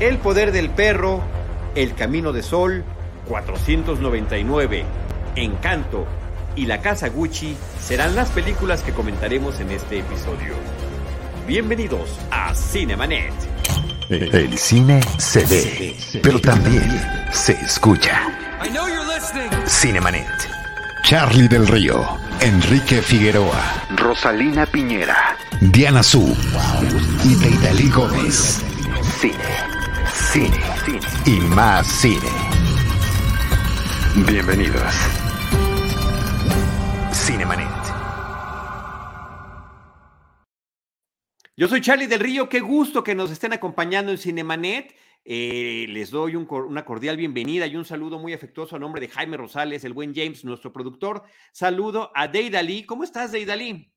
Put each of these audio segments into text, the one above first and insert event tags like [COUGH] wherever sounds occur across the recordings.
El poder del perro, El camino de sol, 499, Encanto y La casa Gucci serán las películas que comentaremos en este episodio. Bienvenidos a Cinemanet. El cine se ve, pero también se escucha. Cinemanet. Charlie del Río, Enrique Figueroa, Rosalina Piñera, Diana Su y Deidali Gómez. Cine, cine, y más cine. Bienvenidos. Cinemanet. Yo soy Charlie del Río, qué gusto que nos estén acompañando en Cinemanet. Eh, les doy una cordial bienvenida y un saludo muy afectuoso a nombre de Jaime Rosales, el buen James, nuestro productor. Saludo a Deidali. ¿Cómo estás, Deidali?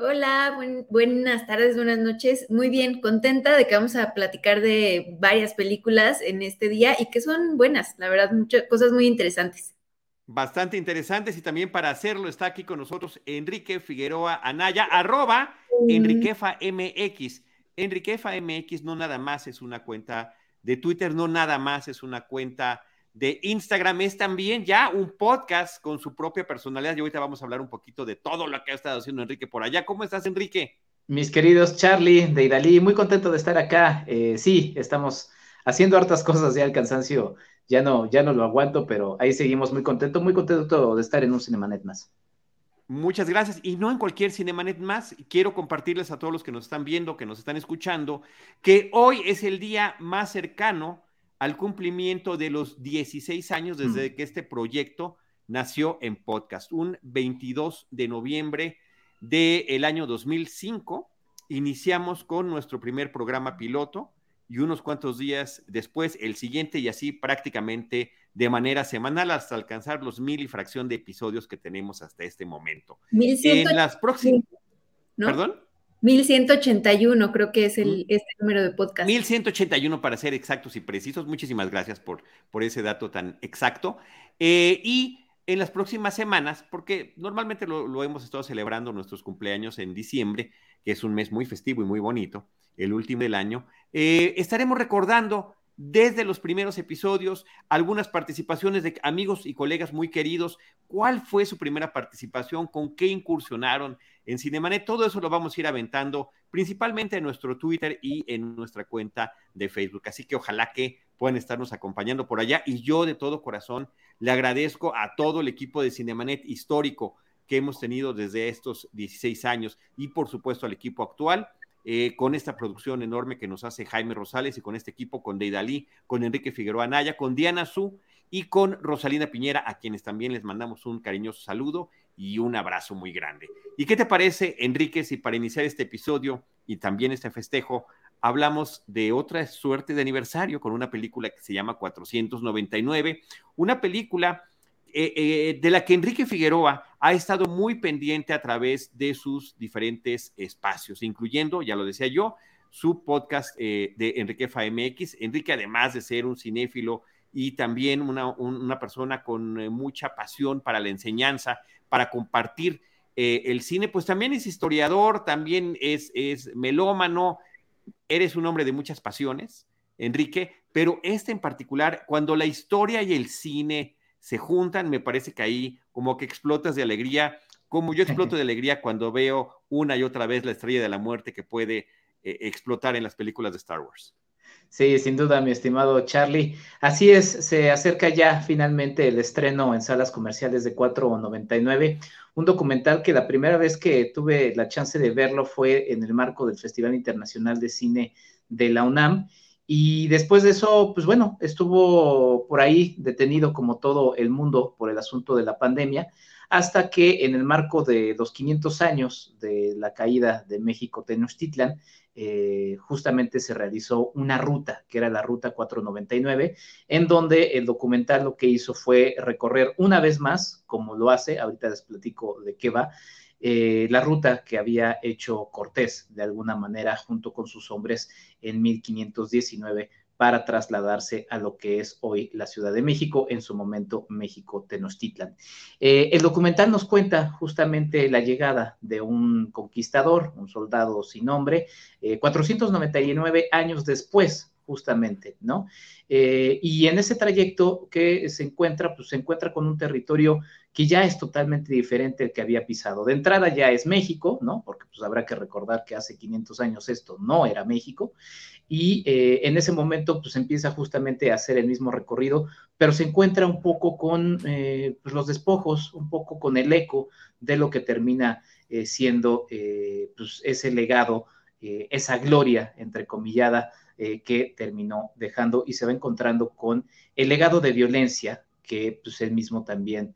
Hola, buenas tardes, buenas noches. Muy bien, contenta de que vamos a platicar de varias películas en este día y que son buenas, la verdad, muchas cosas muy interesantes. Bastante interesantes y también para hacerlo está aquí con nosotros Enrique Figueroa Anaya, arroba Enriquefa MX. MX no nada más es una cuenta de Twitter, no nada más es una cuenta de Instagram, es también ya un podcast con su propia personalidad. Y ahorita vamos a hablar un poquito de todo lo que ha estado haciendo Enrique por allá. ¿Cómo estás, Enrique? Mis queridos Charlie, de Idalí, muy contento de estar acá. Eh, sí, estamos haciendo hartas cosas, ya el cansancio ya no, ya no lo aguanto, pero ahí seguimos muy contento, muy contento de estar en un Cinemanet más. Muchas gracias. Y no en cualquier Cinemanet más, quiero compartirles a todos los que nos están viendo, que nos están escuchando, que hoy es el día más cercano al cumplimiento de los 16 años desde mm. que este proyecto nació en podcast. Un 22 de noviembre del año 2005, iniciamos con nuestro primer programa piloto y unos cuantos días después el siguiente y así prácticamente de manera semanal hasta alcanzar los mil y fracción de episodios que tenemos hasta este momento. En las próximas... ¿Perdón? 1181 creo que es el, este número de podcast. 1181 para ser exactos y precisos. Muchísimas gracias por, por ese dato tan exacto. Eh, y en las próximas semanas, porque normalmente lo, lo, hemos estado celebrando nuestros cumpleaños en diciembre, que es un mes muy festivo y muy bonito, el último del año, eh, estaremos recordando desde los primeros episodios, algunas participaciones de amigos y colegas muy queridos, cuál fue su primera participación, con qué incursionaron en Cinemanet, todo eso lo vamos a ir aventando principalmente en nuestro Twitter y en nuestra cuenta de Facebook. Así que ojalá que puedan estarnos acompañando por allá y yo de todo corazón le agradezco a todo el equipo de Cinemanet histórico que hemos tenido desde estos 16 años y por supuesto al equipo actual eh, con esta producción enorme que nos hace Jaime Rosales y con este equipo, con Deidali, con Enrique Figueroa Anaya, con Diana Su y con Rosalina Piñera, a quienes también les mandamos un cariñoso saludo y un abrazo muy grande. ¿Y qué te parece, Enrique, si para iniciar este episodio y también este festejo, hablamos de otra suerte de aniversario con una película que se llama 499, una película eh, eh, de la que Enrique Figueroa ha estado muy pendiente a través de sus diferentes espacios, incluyendo, ya lo decía yo, su podcast eh, de Enrique FAMX. Enrique, además de ser un cinéfilo y también una, persona con mucha pasión para la enseñanza, para compartir el cine, pues también es historiador, también es, es melómano, eres un hombre de muchas pasiones, Enrique, pero este en particular, cuando la historia y el cine se juntan, me parece que ahí como que explotas de alegría, como yo exploto de alegría cuando veo una y otra vez la estrella de la muerte que puede eh, explotar en las películas de Star Wars. Sí, sin duda, mi estimado Charlie. Así es, se acerca ya finalmente el estreno en salas comerciales de 4.99, un documental que la primera vez que tuve la chance de verlo fue en el marco del Festival Internacional de Cine de la UNAM y después de eso, pues bueno, estuvo por ahí detenido como todo el mundo por el asunto de la pandemia, hasta que en el marco de los 500 años de la caída de México Tenochtitlan, eh, justamente se realizó una ruta, que era la ruta 499, en donde el documental lo que hizo fue recorrer una vez más, como lo hace, ahorita les platico de qué va, eh, la ruta que había hecho Cortés de alguna manera junto con sus hombres en 1519 para trasladarse a lo que es hoy la Ciudad de México, en su momento México Tenochtitlan. Eh, el documental nos cuenta justamente la llegada de un conquistador, un soldado sin nombre, 499 eh, años después justamente, ¿no? Eh, y en ese trayecto que se encuentra, pues se encuentra con un territorio que ya es totalmente diferente al que había pisado. De entrada ya es México, ¿no? Porque pues habrá que recordar que hace 500 años esto no era México. Y eh, en ese momento pues empieza justamente a hacer el mismo recorrido, pero se encuentra un poco con eh, pues, los despojos, un poco con el eco de lo que termina eh, siendo pues, ese legado, esa gloria, entrecomillada, que terminó dejando y se va encontrando con el legado de violencia que pues él mismo también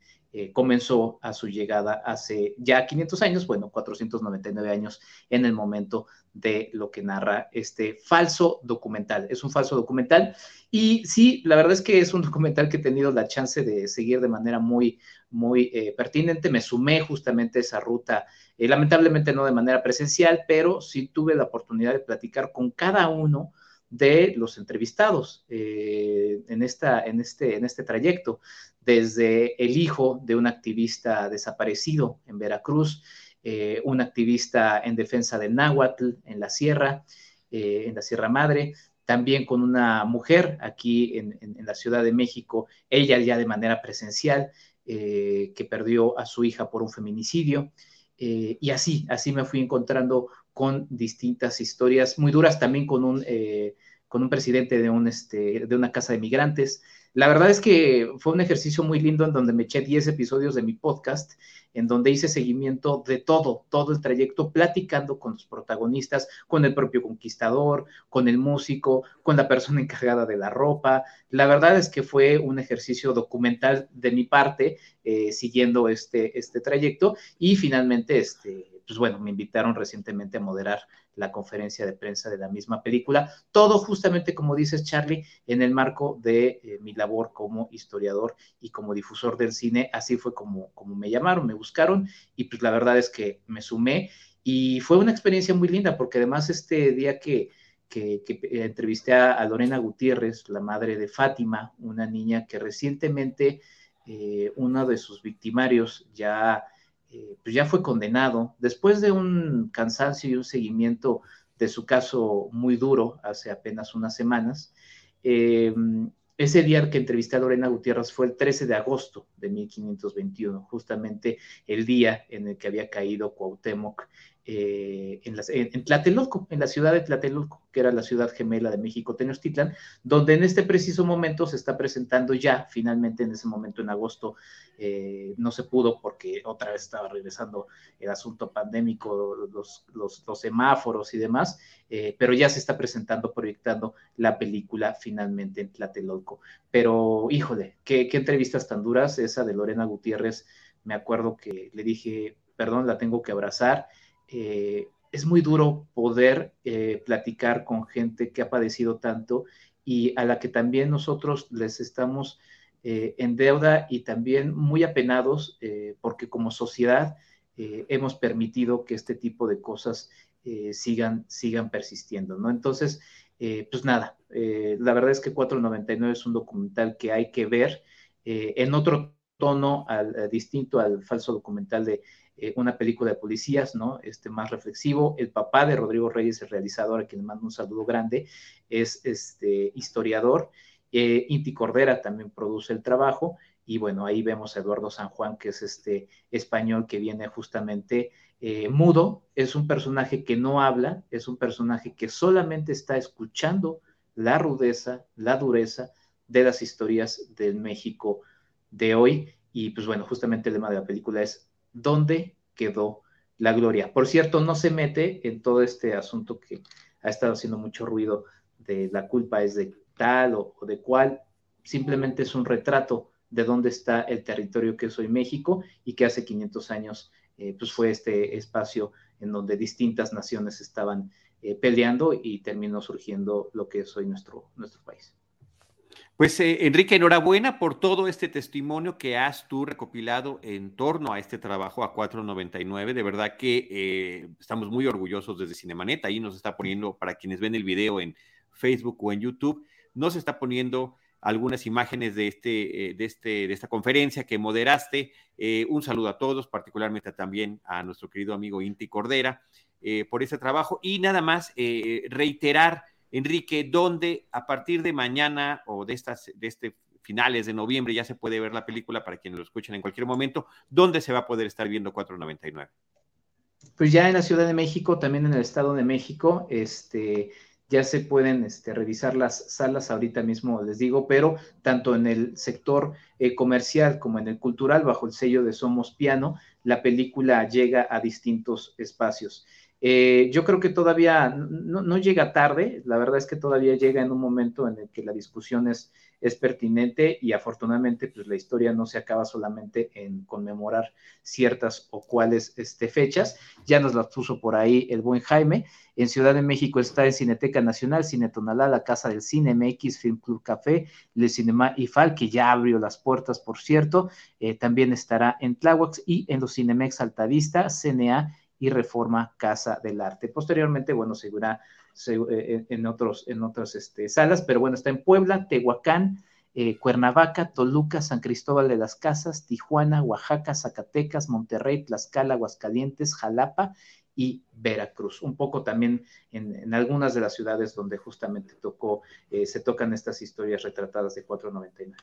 comenzó a su llegada hace ya 500 años, bueno, 499 años en el momento de lo que narra este falso documental. Es un falso documental y sí, la verdad es que es un [LAUGHS] documental que he tenido la chance de seguir de manera muy, muy eh, pertinente. Me sumé justamente a esa ruta, eh, lamentablemente no de manera presencial, pero sí tuve la oportunidad de platicar con cada uno de los entrevistados en, esta, en, este, en este trayecto desde el hijo de un activista desaparecido en Veracruz, eh, un activista en defensa del náhuatl en la sierra, eh, en la Sierra Madre, también con una mujer aquí en, la Ciudad de México, ella ya de manera presencial, eh, que perdió a su hija por un feminicidio. y así, así me fui encontrando con distintas historias muy duras, también con un, con un presidente de, un, este, de una casa de migrantes, la verdad es que fue un ejercicio muy lindo en donde me eché 10 episodios de mi podcast, en donde hice seguimiento de todo, todo el trayecto, platicando con los protagonistas, con el propio conquistador, con el músico, con la persona encargada de la ropa. La verdad es que fue un ejercicio documental de mi parte, eh, siguiendo este, este trayecto y finalmente, este, pues bueno, me invitaron recientemente a moderar la conferencia de prensa de la misma película. Todo justamente, como dices, Charlie, en el marco de eh, mi labor como historiador y como difusor del cine. Así fue como, como me llamaron, me buscaron y pues la verdad es que me sumé y fue una experiencia muy linda porque además este día que, que, entrevisté a, Lorena Gutiérrez, la madre de Fátima, una niña que recientemente eh, uno de sus victimarios ya eh, pues ya fue condenado después de un cansancio y un seguimiento de su caso muy duro hace apenas unas semanas. Eh, ese día que entrevisté a Lorena Gutiérrez fue el 13 de agosto de 1521, justamente el día en el que había caído Cuauhtémoc eh, en, en, Tlatelolco, en la ciudad de Tlatelolco, que era la ciudad gemela de México, Tenochtitlan, donde en este preciso momento se está presentando ya, finalmente en ese momento en agosto, eh, no se pudo porque otra vez estaba regresando el asunto pandémico, los, los, semáforos y demás, eh, pero ya se está presentando, proyectando la película finalmente en Tlatelolco. Pero, híjole, qué, qué entrevistas tan duras, esa de Lorena Gutiérrez, me acuerdo que le dije, perdón, la tengo que abrazar eh, es muy duro poder eh, platicar con gente que ha padecido tanto y a la que también nosotros les estamos eh, en deuda y también muy apenados porque como sociedad hemos permitido que este tipo de cosas sigan, sigan persistiendo, ¿no? Entonces, pues nada, la verdad es que 499 es un documental que hay que ver en otro tono distinto al falso documental de eh, una película de policías, ¿no? Este más reflexivo. El papá de Rodrigo Reyes, el realizador, a quien le mando un saludo grande, es este historiador. Eh, Inti Cordera también produce el trabajo. Y bueno, ahí vemos a Eduardo San Juan, que es este español que viene justamente eh, mudo. Es un personaje que no habla, es un personaje que solamente está escuchando la rudeza, la dureza de las historias del México de hoy. Y pues bueno, justamente el tema de la película es dónde quedó la gloria. Por cierto, no se mete en todo este asunto que ha estado haciendo mucho ruido de la culpa es de tal o, de cual, simplemente es un retrato de dónde está el territorio que es hoy México y que hace 500 años eh, pues fue este espacio en donde distintas naciones estaban eh, peleando y terminó surgiendo lo que es hoy nuestro, nuestro país. Pues eh, Enrique, enhorabuena por todo este testimonio que has tú recopilado en torno a este trabajo a 499. De verdad que eh, estamos muy orgullosos desde Cinemanet. Ahí nos está poniendo, para quienes ven el video en Facebook o en YouTube, nos está poniendo algunas imágenes de, este, eh, de, este, de esta conferencia que moderaste. un saludo a todos, particularmente también a nuestro querido amigo Inti Cordera por ese trabajo. Y nada más reiterar Enrique, donde a partir de mañana o de estas, de este finales de noviembre ya se puede ver la película para quienes lo escuchen en cualquier momento, ¿dónde se va a poder estar viendo 499? Pues ya en la Ciudad de México, también en el Estado de México, este, ya se pueden este, revisar las salas ahorita mismo, les digo, pero tanto en el sector eh, comercial como en el cultural, bajo el sello de Somos Piano, la película llega a distintos espacios. Eh, yo creo que todavía no, llega tarde, la verdad es que todavía llega en un momento en el que la discusión es, es pertinente y afortunadamente pues la historia no se acaba solamente en conmemorar ciertas o cuales este, fechas, ya nos las puso por ahí el buen Jaime, en Ciudad de México está en Cineteca Nacional, Cine Tonalá, la Casa del Cine MX, Film Club Café, Le Cinema IFAL, que ya abrió las puertas, por cierto, eh, también estará en Tláhuac y en los Cinemex Altavista, CNA y Reforma Casa del Arte. Posteriormente, bueno, seguirá eh, en, otros, en otras este, salas, pero bueno, está en Puebla, Tehuacán, eh, Cuernavaca, Toluca, San Cristóbal de las Casas, Tijuana, Oaxaca, Zacatecas, Monterrey, Tlaxcala, Aguascalientes, Jalapa y Veracruz. Un poco también en, algunas de las ciudades donde justamente tocó, eh, se tocan estas historias retratadas de 499.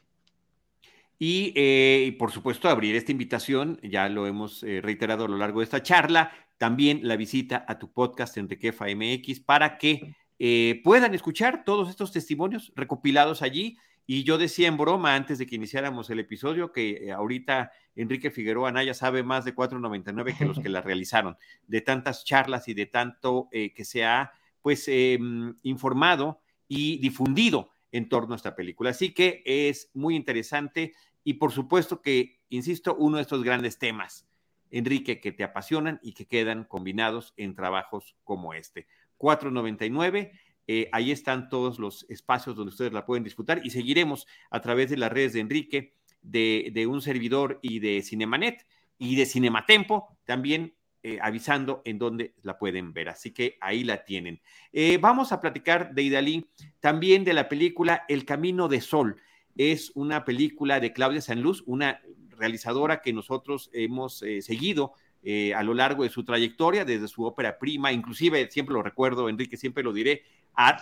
Y, por supuesto, abrir esta invitación, ya lo hemos reiterado a lo largo de esta charla, también la visita a tu podcast Enriquefa MX para que eh, puedan escuchar todos estos testimonios recopilados allí. Y yo decía en broma antes de que iniciáramos el episodio que eh, ahorita Enrique Figueroa Anaya sabe más de 499 que los que la [LAUGHS] realizaron, de tantas charlas y de tanto eh, que se ha pues em, informado y difundido en torno a esta película. Así que es muy interesante y por supuesto que, insisto, uno de estos grandes temas Enrique, que te apasionan y que quedan combinados en trabajos como este. 499. Eh, ahí están todos los espacios donde ustedes la pueden disfrutar y seguiremos a través de las redes de Enrique, de, un servidor y de Cinemanet y de Cinematempo, también eh, avisando en dónde la pueden ver. Así que ahí la tienen. Eh, vamos a platicar de Idalí, también de la película El Camino de Sol. Es una película de Claudia Sanluz, una realizadora que nosotros hemos eh, seguido eh, a lo largo de su trayectoria, desde su ópera prima, inclusive, siempre lo recuerdo, Enrique, siempre lo diré,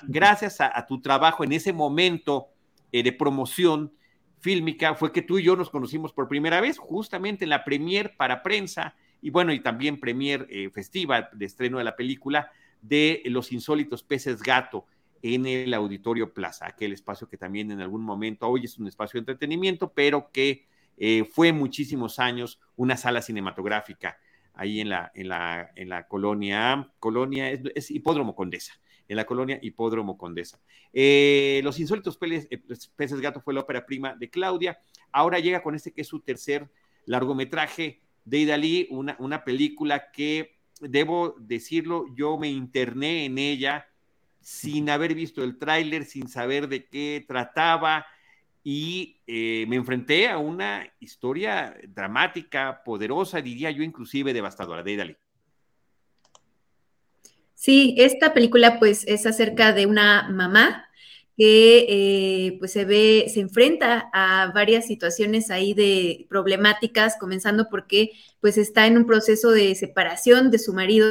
gracias a, tu trabajo en ese momento eh, de promoción fílmica, fue que tú y yo nos conocimos por primera vez, justamente en la premier para prensa, y bueno, y también premier festiva de estreno de la película de Los Insólitos Peces Gato en el Auditorio Plaza, aquel espacio que también en algún momento hoy es un espacio de entretenimiento, pero que eh, fue muchísimos años una sala cinematográfica ahí en la, en la, en la colonia, colonia, es, Hipódromo Condesa, en la colonia Hipódromo Condesa. Eh, Los insólitos eh, peces, gato fue la ópera prima de Claudia, ahora llega con este que es su tercer largometraje de Idalí, una, una película que, debo decirlo, yo me interné en ella sin haber visto el tráiler, sin saber de qué trataba, y eh, me enfrenté a una historia dramática, poderosa, diría yo, inclusive devastadora. De Dali. Sí, esta película pues es acerca de una mamá que eh, pues se ve, se enfrenta a varias situaciones ahí de problemáticas, comenzando porque pues está en un proceso de separación de su marido,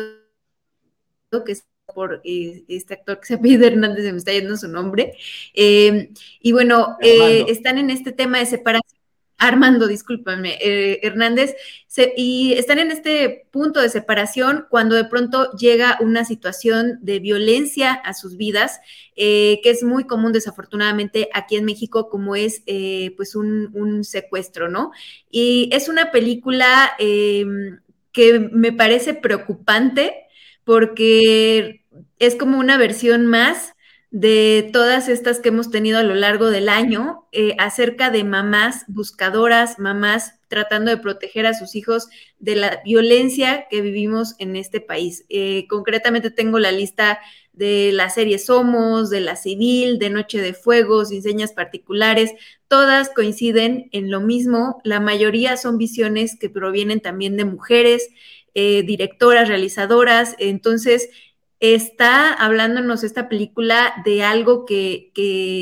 que es por eh, este actor que se [LAUGHS] pide Hernández, se me está yendo su nombre. Eh, y bueno, eh, están en este tema de separación. Armando, discúlpame, Hernández, y están en este punto de separación cuando de pronto llega una situación de violencia a sus vidas, que es muy común desafortunadamente aquí en México, como es pues un, un, secuestro, ¿no? Y es una película em, que me parece preocupante porque es como una versión más de todas estas que hemos tenido a lo largo del año eh, acerca de mamás buscadoras, mamás tratando de proteger a sus hijos de la violencia que vivimos en este país. Eh, concretamente tengo la lista de la serie Somos, de la Civil, de Noche de Fuego, sin señas particulares, todas coinciden en lo mismo, la mayoría son visiones que provienen también de mujeres, eh, directoras, realizadoras, entonces está hablándonos esta película de algo que,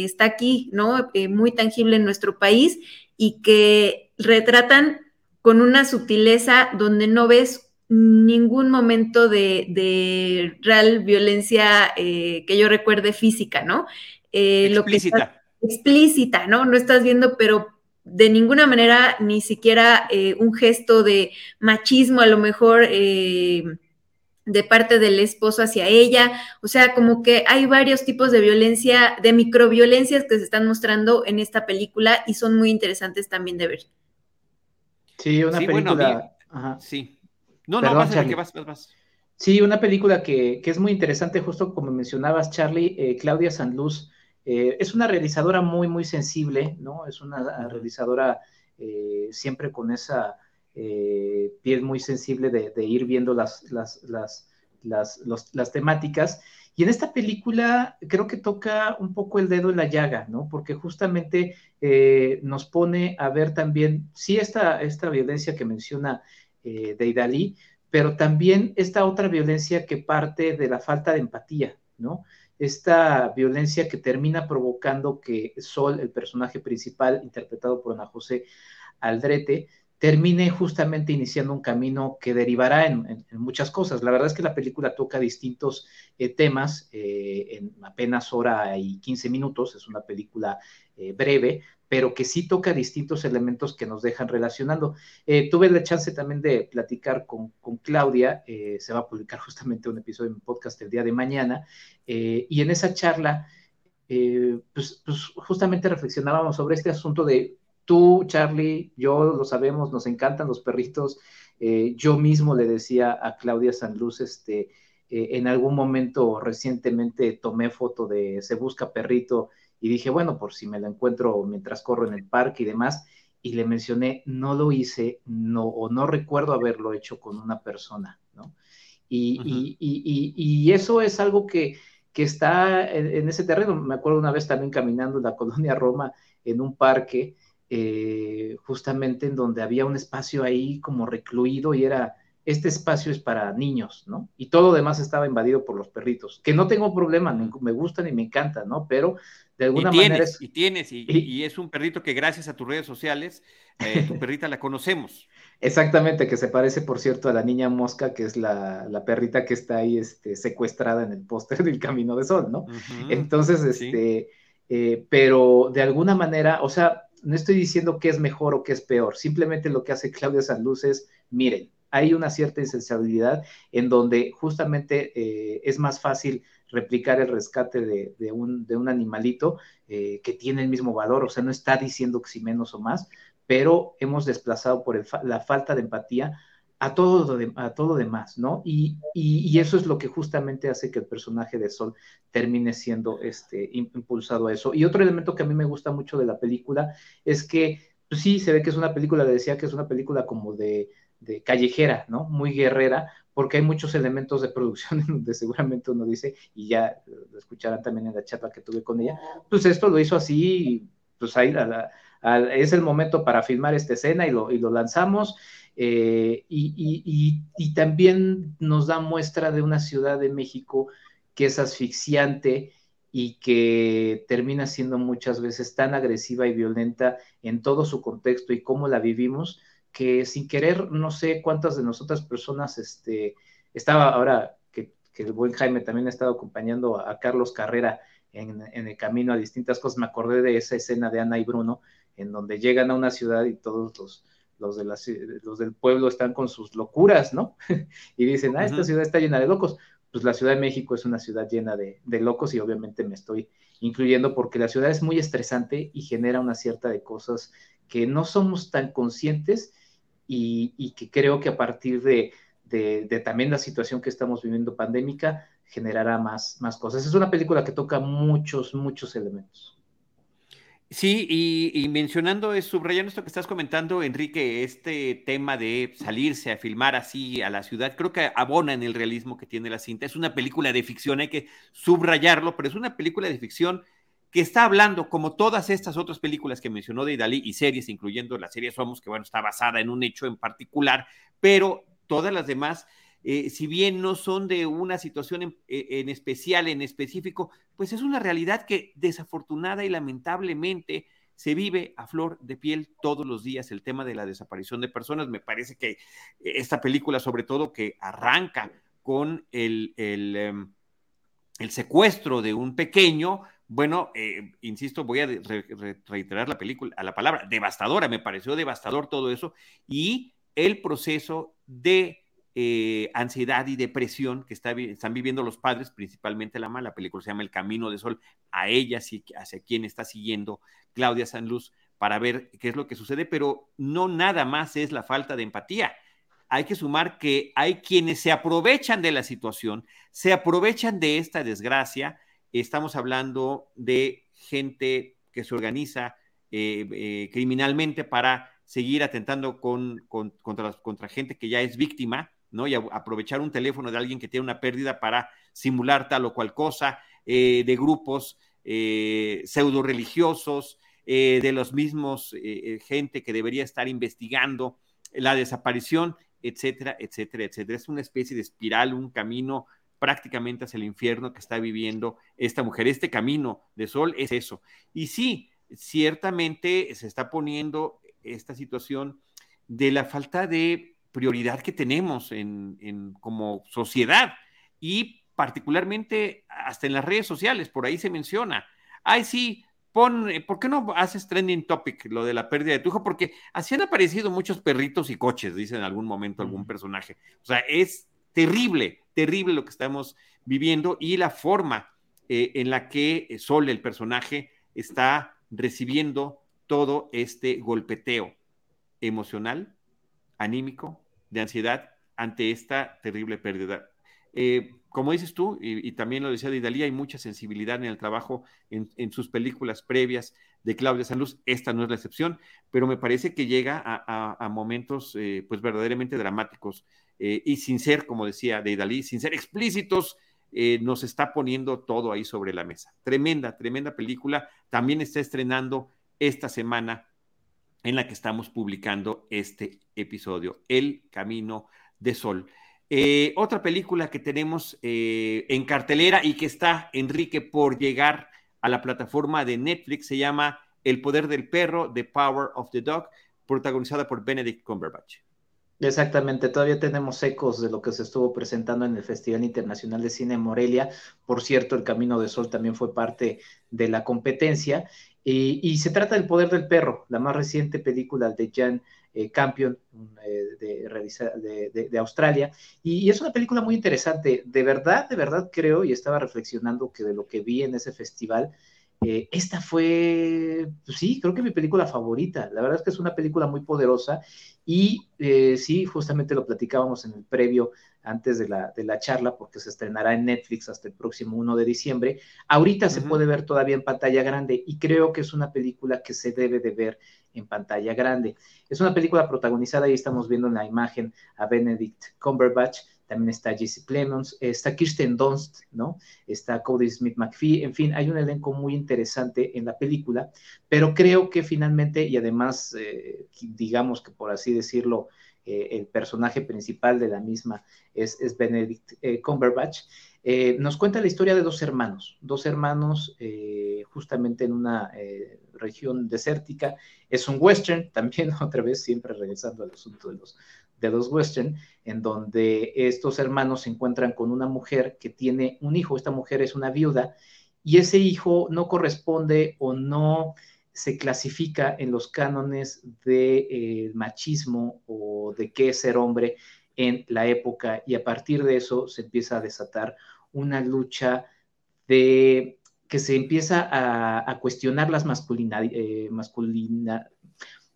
está aquí, ¿no? Eh, muy tangible en nuestro país y que retratan con una sutileza donde no ves ningún momento de, real violencia eh, que yo recuerde física, ¿no? explícita. explícita, ¿no? No estás viendo, pero de ninguna manera ni siquiera un gesto de machismo, a lo mejor de parte del esposo hacia ella. O sea, como que hay varios tipos de violencia, de microviolencias que se están mostrando en esta película y son muy interesantes también de ver. Sí, una película. Sí. No, no, vas, que vas, vas, Sí, una película que, es muy interesante, justo como mencionabas, Charlie, eh, Claudia Sanluz. Eh, es una realizadora muy, muy sensible, ¿no? Es una realizadora eh, siempre con esa eh, piel muy sensible de, ir viendo las, las, las, las, temáticas. Y en esta película creo que toca un poco el dedo en la llaga, ¿no? Porque justamente nos pone a ver también, sí, esta, esta violencia que menciona eh, Deidali, pero también esta otra violencia que parte de la falta de empatía, ¿no? Esta violencia que termina provocando que Sol, el personaje principal, interpretado por Ana José Aldrete, termine justamente iniciando un camino que derivará en, muchas cosas. La verdad es que la película toca distintos eh, temas eh, en apenas hora y 15 minutos, es una película eh, breve, pero que sí toca distintos elementos que nos dejan relacionando. tuve la chance también de platicar con, Claudia, se va a publicar [LAUGHS] justamente un episodio en mi podcast el día de mañana, y en esa charla, pues, pues justamente reflexionábamos sobre este asunto de Tú, Charlie, yo lo sabemos, nos encantan los perritos. Eh, yo mismo le decía a Claudia Sanluz, este, eh, en algún momento recientemente tomé foto de Se Busca Perrito y dije, bueno, por si me lo encuentro mientras corro en el parque y demás, y le mencioné, no lo hice, no, o no recuerdo haberlo hecho con una persona, ¿no? Y, eso es algo que, está en, en, ese terreno. Me acuerdo una vez también caminando en la colonia Roma en un parque eh, justamente en donde había un espacio ahí como recluido y era, este espacio es para niños, ¿no? Y todo lo demás estaba invadido por los perritos, que no tengo problema, me, gustan y me encantan, ¿no? Pero de alguna manera... Es... Y tienes, y, es un perrito que gracias a tus redes sociales, eh, tu [LAUGHS] perrita la conocemos. Exactamente, que se parece, por cierto, a la niña mosca, que es la, perrita que está ahí este, secuestrada en el póster del Camino de Sol, ¿no? Entonces, este, eh, pero de alguna manera, o sea, no estoy diciendo que es mejor o que es peor, simplemente lo que hace Claudia Sanluz es, miren, hay una cierta insensibilidad en donde justamente eh, es más fácil replicar el rescate de, un, de un, animalito eh, que tiene el mismo valor, o sea, no está diciendo que si menos o más, pero hemos desplazado por la falta de empatía a todo, a todo demás, ¿no? Y, eso es lo que justamente hace que el personaje de Sol termine siendo este, impulsado a eso. Y otro elemento que a mí me gusta mucho de la película es que, pues sí, se ve que es una película, le decía que es una película como de, callejera, ¿no? Muy guerrera, porque hay muchos elementos de producción [LAUGHS] en donde seguramente uno dice, y ya lo escucharán también en la charla que tuve con ella, pues esto lo hizo así, pues ahí es el momento para filmar esta escena y lo, y lo lanzamos eh, y, también nos da muestra de una ciudad de México que es asfixiante y que termina siendo muchas veces tan agresiva y violenta en todo su contexto y cómo la vivimos, que sin querer, no sé cuántas de nosotras personas, este, estaba ahora que, el buen Jaime también ha estado acompañando a, Carlos Carrera en, en, el camino a distintas cosas, me acordé de esa escena de Ana y Bruno, en donde llegan a una ciudad y todos los los, de los del pueblo están con sus locuras, ¿no? [LAUGHS] y dicen, ah, esta ciudad está llena de locos. Pues la Ciudad de México es una ciudad llena de, locos y obviamente me estoy incluyendo porque la ciudad es muy estresante y genera una cierta de cosas que no somos tan conscientes y, que creo que a partir de, de, también la situación que estamos viviendo pandémica generará más, más cosas. Es una película que toca muchos, muchos elementos. Sí, y, mencionando, es, subrayando esto que estás comentando, Enrique, este tema de salirse a filmar así a la ciudad, creo que abona en el realismo que tiene la cinta. Es una película de ficción, hay que subrayarlo, pero es una película de ficción que está hablando, como todas estas otras películas que mencionó de Dalí y series, incluyendo la serie Somos, que bueno, está basada en un hecho en particular, pero todas las demás eh, si bien no son de una situación en, eh, en, especial, en específico, pues es una realidad que desafortunada y lamentablemente se vive a flor de piel todos los días el tema de la desaparición de personas. Me parece que esta película, sobre todo, que arranca con el, el, em, secuestro de un pequeño, bueno, eh, insisto, voy a reiterar la película, a la palabra, devastadora, me pareció devastador todo eso, y el proceso de eh, ansiedad y depresión que están viviendo los padres, principalmente la mala película se llama El Camino de Sol, a ella, hacia quien está siguiendo Claudia Sanluz para ver qué es lo que sucede, pero no nada más es la falta de empatía. Hay que sumar que hay quienes se aprovechan de la situación, se aprovechan de esta desgracia. Estamos hablando de gente que se organiza eh, eh, criminalmente para seguir atentando con, contra, contra gente que ya es víctima ¿no? Y aprovechar un teléfono de alguien que tiene una pérdida para simular tal o cual cosa, eh, de grupos pseudo religiosos, de los mismos gente que debería estar investigando la desaparición, etcétera, etcétera, etcétera. Es una especie de espiral, un camino prácticamente hacia el infierno que está viviendo esta mujer. Este camino de sol es eso. Y sí, ciertamente se está poniendo esta situación de la falta de prioridad que tenemos en, como sociedad y particularmente hasta en las redes sociales, por ahí se menciona. Ay, sí, pon, eh, ¿por qué no haces trending topic lo de la pérdida de tu hijo? Porque así han aparecido muchos perritos y coches, dice en algún momento algún personaje. O sea, es terrible, terrible lo que estamos viviendo y la forma eh, en la que Sol, el personaje, está recibiendo todo este golpeteo emocional, anímico, de ansiedad ante esta terrible pérdida. Eh, como dices tú, y, también lo decía Didalí, hay mucha sensibilidad en el trabajo en, sus películas previas de Claudia Sanluz. Esta no es la excepción, pero me parece que llega a, momentos eh, pues verdaderamente dramáticos eh, y sin ser, como decía Didalí, sin ser explícitos, nos está poniendo todo ahí sobre la mesa. Tremenda, tremenda película. También está estrenando esta semana en la que estamos publicando este episodio, El Camino de Sol. Eh, otra película que tenemos eh, en cartelera y que está, Enrique, por llegar a la plataforma de Netflix, se llama El Poder del Perro, The Power of the Dog, protagonizada por Benedict Cumberbatch. Exactamente, todavía tenemos ecos de lo que se estuvo presentando en el Festival Internacional de Cine Morelia. Por cierto, El Camino de Sol también fue parte de la competencia. Y, se trata del poder del perro, la más reciente película de Jan eh, Campion eh, de, de, Australia. Y, es una película muy interesante. De verdad, de verdad creo, y estaba reflexionando que de lo que vi en ese festival, eh, esta fue, pues sí, creo que mi película favorita. La verdad es que es una película muy poderosa y sí, justamente lo platicábamos en el previo antes de la, de la, charla, porque se estrenará en Netflix hasta el próximo 1 de diciembre. Ahorita se puede ver todavía en pantalla grande y creo que es una película que se debe de ver en pantalla grande. Es una película protagonizada, y estamos viendo en la imagen a Benedict Cumberbatch, también está Jesse Plemons, está Kirsten Dunst, ¿no? Está Cody Smith McPhee, en fin, hay un elenco muy interesante en la película, pero creo que finalmente, y además, eh, digamos que por así decirlo, eh, el personaje principal de la misma es, Benedict eh, Cumberbatch, eh, nos cuenta la historia de dos hermanos, dos hermanos justamente en una región desértica. Es un western, también [LAUGHS] otra vez siempre regresando al asunto de los, de los western, en donde estos hermanos se encuentran con una mujer que tiene un hijo, esta mujer es una viuda, y ese hijo no corresponde o no se clasifica en los cánones de eh, machismo o de qué es ser hombre en la época. Y a partir de eso se empieza a desatar una lucha de que se empieza a, cuestionar las eh,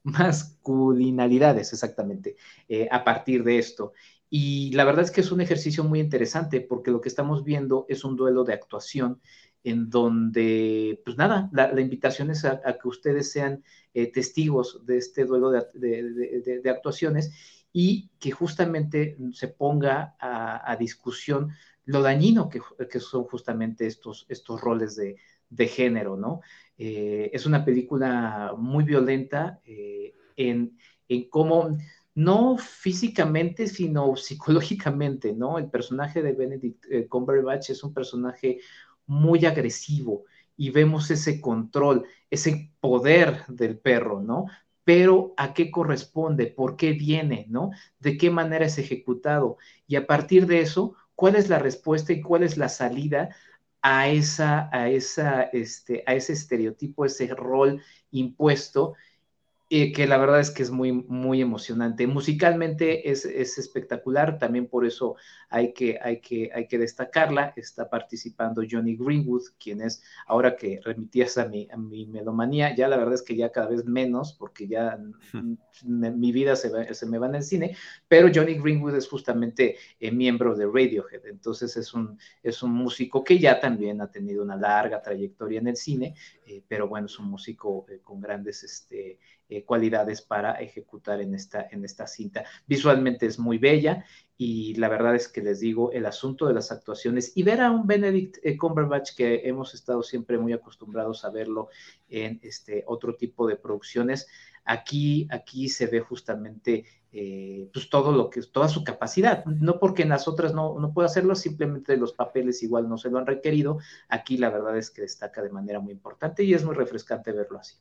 masculinidades, exactamente, eh, a partir de esto. Y la verdad es que es un ejercicio muy interesante porque lo que estamos viendo es un duelo de actuación en donde, pues nada, la, invitación es a, que ustedes sean eh, testigos de este duelo de, actuaciones y que justamente se ponga a, discusión lo dañino que, son justamente estos, estos roles de, género, ¿no? Eh, es una película muy violenta eh, en, en cómo no físicamente, sino psicológicamente, ¿no? El personaje de Benedict Cumberbatch es un personaje muy agresivo y vemos ese control, ese poder del perro, ¿no? Pero ¿a qué corresponde? ¿Por qué viene? ¿No? ¿De qué manera es ejecutado? Y a partir de eso, ¿cuál es la respuesta y cuál es la salida a, esa, a, esa, este, a ese estereotipo, ese rol impuesto eh, que la verdad es que es muy, muy emocionante. Musicalmente es, espectacular, también por eso hay que, hay, que, hay que destacarla. Está participando Johnny Greenwood, quien es, ahora que remitías a mi, a mi melomanía, ya la verdad es que ya cada vez menos, porque ya [LAUGHS] mi vida se, se, me va en el cine, pero Johnny Greenwood es justamente eh, miembro de Radiohead, entonces es un, es un músico que ya también ha tenido una larga trayectoria en el cine, eh, pero bueno, es un músico con grandes... Este, eh, cualidades para ejecutar en esta, en esta cinta. Visualmente es muy bella y la verdad es que les digo, el asunto de las actuaciones y ver a un Benedict eh, Cumberbatch que hemos estado siempre muy acostumbrados a verlo en este otro tipo de producciones, aquí, aquí se ve justamente eh, pues todo lo que toda su capacidad, no porque en las otras no, no pueda hacerlo, simplemente los papeles igual no se lo han requerido, aquí la verdad es que destaca de manera muy importante y es muy refrescante verlo así.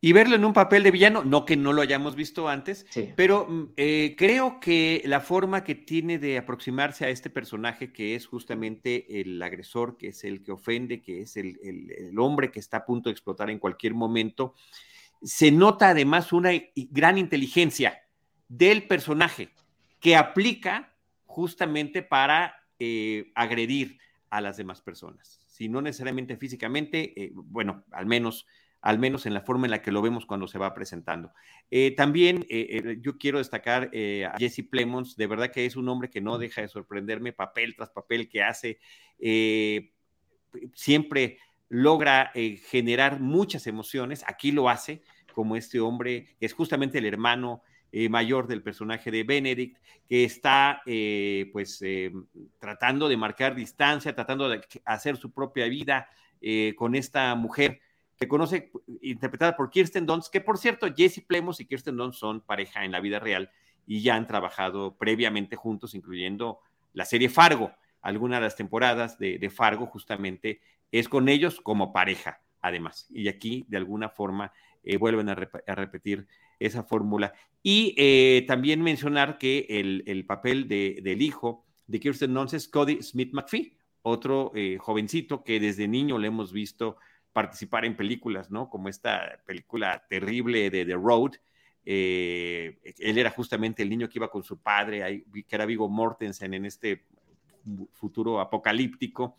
Y verlo en un papel de villano, no que no lo hayamos visto antes, pero mm, eh, creo que la forma que tiene de aproximarse a este personaje, que es justamente el agresor, que es el que ofende, que es el, el hombre que está a punto de explotar en cualquier momento, se nota además una gran inteligencia del personaje que aplica justamente para eh, agredir a las demás personas. Si no necesariamente físicamente, eh, bueno, al menos al menos en la forma en la que lo vemos cuando se va presentando. Eh, también eh, eh, yo quiero destacar a Jesse Plemons, de verdad que es un hombre que no deja de sorprenderme, papel tras papel que hace, siempre logra generar muchas emociones, aquí lo hace, como este hombre, que es justamente el hermano mayor del personaje de Benedict, que está pues tratando de marcar distancia, tratando de hacer su propia vida con esta mujer que conoce, interpretada por Kirsten Dunst, que por cierto, Jesse Plemons y Kirsten Dunst son pareja en la vida real y ya han trabajado previamente juntos, incluyendo la serie Fargo. Alguna de las temporadas de, Fargo justamente es con ellos como pareja, además. Y aquí, de alguna forma, eh, vuelven a, repetir esa fórmula. Y eh, también mencionar que el, papel del hijo de Kirsten Dunst es Cody Smith McPhee, otro eh, jovencito que desde niño le hemos visto participar en películas, ¿no? Como esta película terrible de The Road. Eh, él era justamente el niño que iba con su padre, que era Vigo Mortensen en este futuro apocalíptico.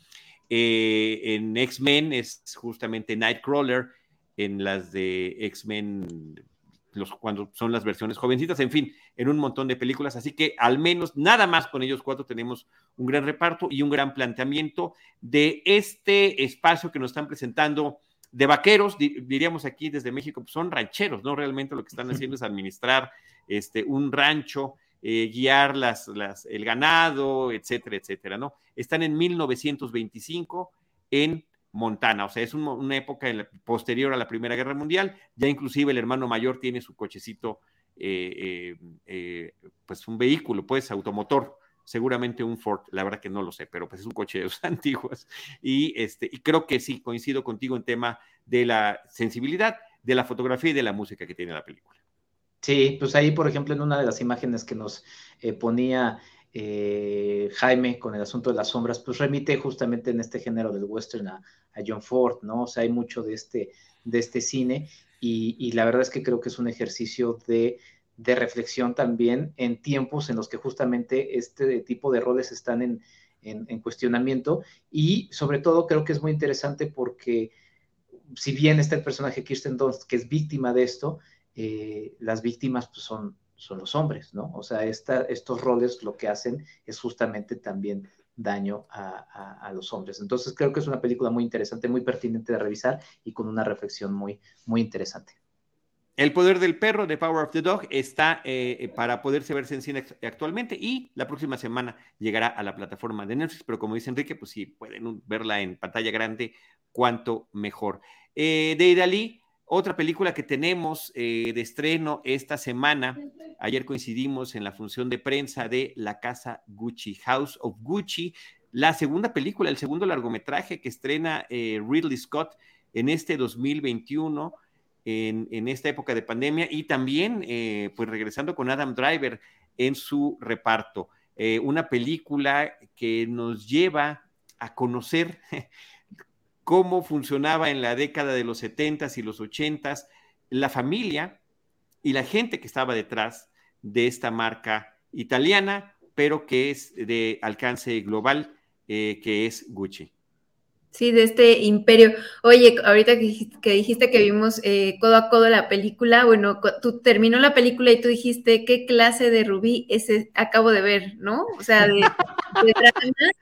Eh, en X-Men es justamente Nightcrawler, en las de X-Men cuando son las versiones jovencitas, en fin, en un montón de películas. Así que al menos nada más con ellos cuatro tenemos un gran reparto y un gran planteamiento de este espacio que nos están presentando de vaqueros, diríamos aquí desde México, pues son rancheros, ¿no? Realmente lo que están haciendo es administrar este, un rancho, eh, guiar las, las, el ganado, etcétera, etcétera, ¿no? Están en 1925 en Montana, o sea, es una época posterior a la Primera Guerra Mundial, ya inclusive el hermano mayor tiene su cochecito, eh, eh, eh, pues un vehículo, pues automotor, seguramente un Ford, la verdad que no lo sé, pero pues es un coche de los [LAUGHS] antiguos, y, este, y creo que sí, coincido contigo en tema de la sensibilidad, de la fotografía y de la música que tiene la película. Sí, pues ahí, por ejemplo, en una de las imágenes que nos ponía eh, Jaime con el asunto de las sombras, pues remite justamente en este género del western a, John Ford, ¿no? O sea, hay mucho de este, de este cine y, la verdad es que creo que es un ejercicio de, reflexión también en tiempos en los que justamente este tipo de roles están en, cuestionamiento y sobre todo creo que es muy interesante porque si bien está el personaje Kirsten Dunst que es víctima de esto, eh, las víctimas pues son son los hombres, ¿no? O sea, estos roles lo que hacen es justamente también daño a, los hombres. Entonces creo que es una película muy interesante, muy pertinente de revisar y con una reflexión muy, muy interesante. El poder del perro, The Power of the Dog, está eh, para poderse verse en cine actualmente y la próxima semana llegará a la plataforma de Netflix, pero como dice Enrique, pues sí, pueden verla en pantalla grande, cuanto mejor. Eh, de Idalí, otra película que tenemos eh, de estreno esta semana, ayer coincidimos en la función de prensa de la casa Gucci, House of Gucci, la segunda película, el segundo largometraje que estrena eh, Ridley Scott en este 2021, en, esta época de pandemia, y también, eh, pues regresando con Adam Driver en su reparto. Una película que nos lleva a conocer cómo funcionaba en la década de los 70s y los 80s la familia y la gente que estaba detrás de esta marca italiana, pero que es de alcance global, eh, que es Gucci. Sí, de este imperio. Oye, ahorita que dijiste que vimos eh, codo a codo la película, bueno, tú terminó la película y tú dijiste, ¿qué clase de rubí ese acabo de ver, no? O sea, de, [LAUGHS]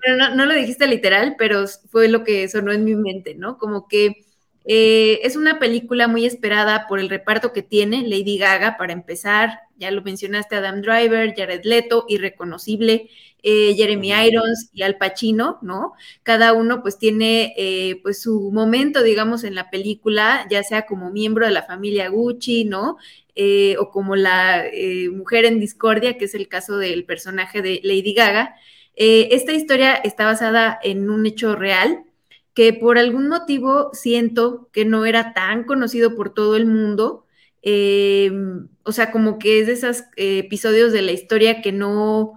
pero no, no, lo dijiste literal, pero fue lo que sonó en mi mente, ¿no? Como que eh, es una película muy esperada por el reparto que tiene Lady Gaga, para empezar, ya lo mencionaste, Adam Driver, Jared Leto, irreconocible, eh, Jeremy Irons y Al Pacino, ¿no? Cada uno pues tiene eh, pues su momento, digamos, en la película, ya sea como miembro de la familia Gucci, ¿no? o como la mujer en discordia, que es el caso del personaje de Lady Gaga. esta historia está basada en un hecho real, que por algún motivo siento que no era tan conocido por todo el mundo. Eh, o sea, como que es de esos eh, episodios de la historia que no,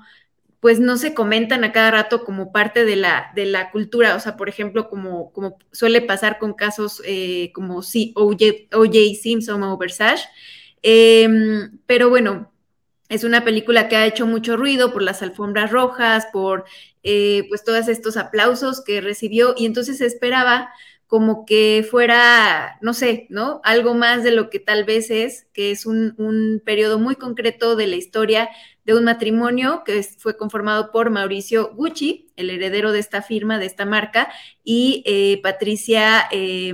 pues no se comentan a cada rato como parte de la, de la cultura. O sea, por ejemplo, como, como suele pasar con casos eh, como OJ, Simpson o Versace. Em, pero bueno, es una película que ha hecho mucho ruido por las alfombras rojas, por eh, pues todos estos aplausos que recibió y entonces se esperaba como que fuera, no sé, ¿no? Algo más de lo que tal vez es, que es un, periodo muy concreto de la historia de un matrimonio que fue conformado por Mauricio Gucci, el heredero de esta firma, de esta marca, y eh, Patricia eh,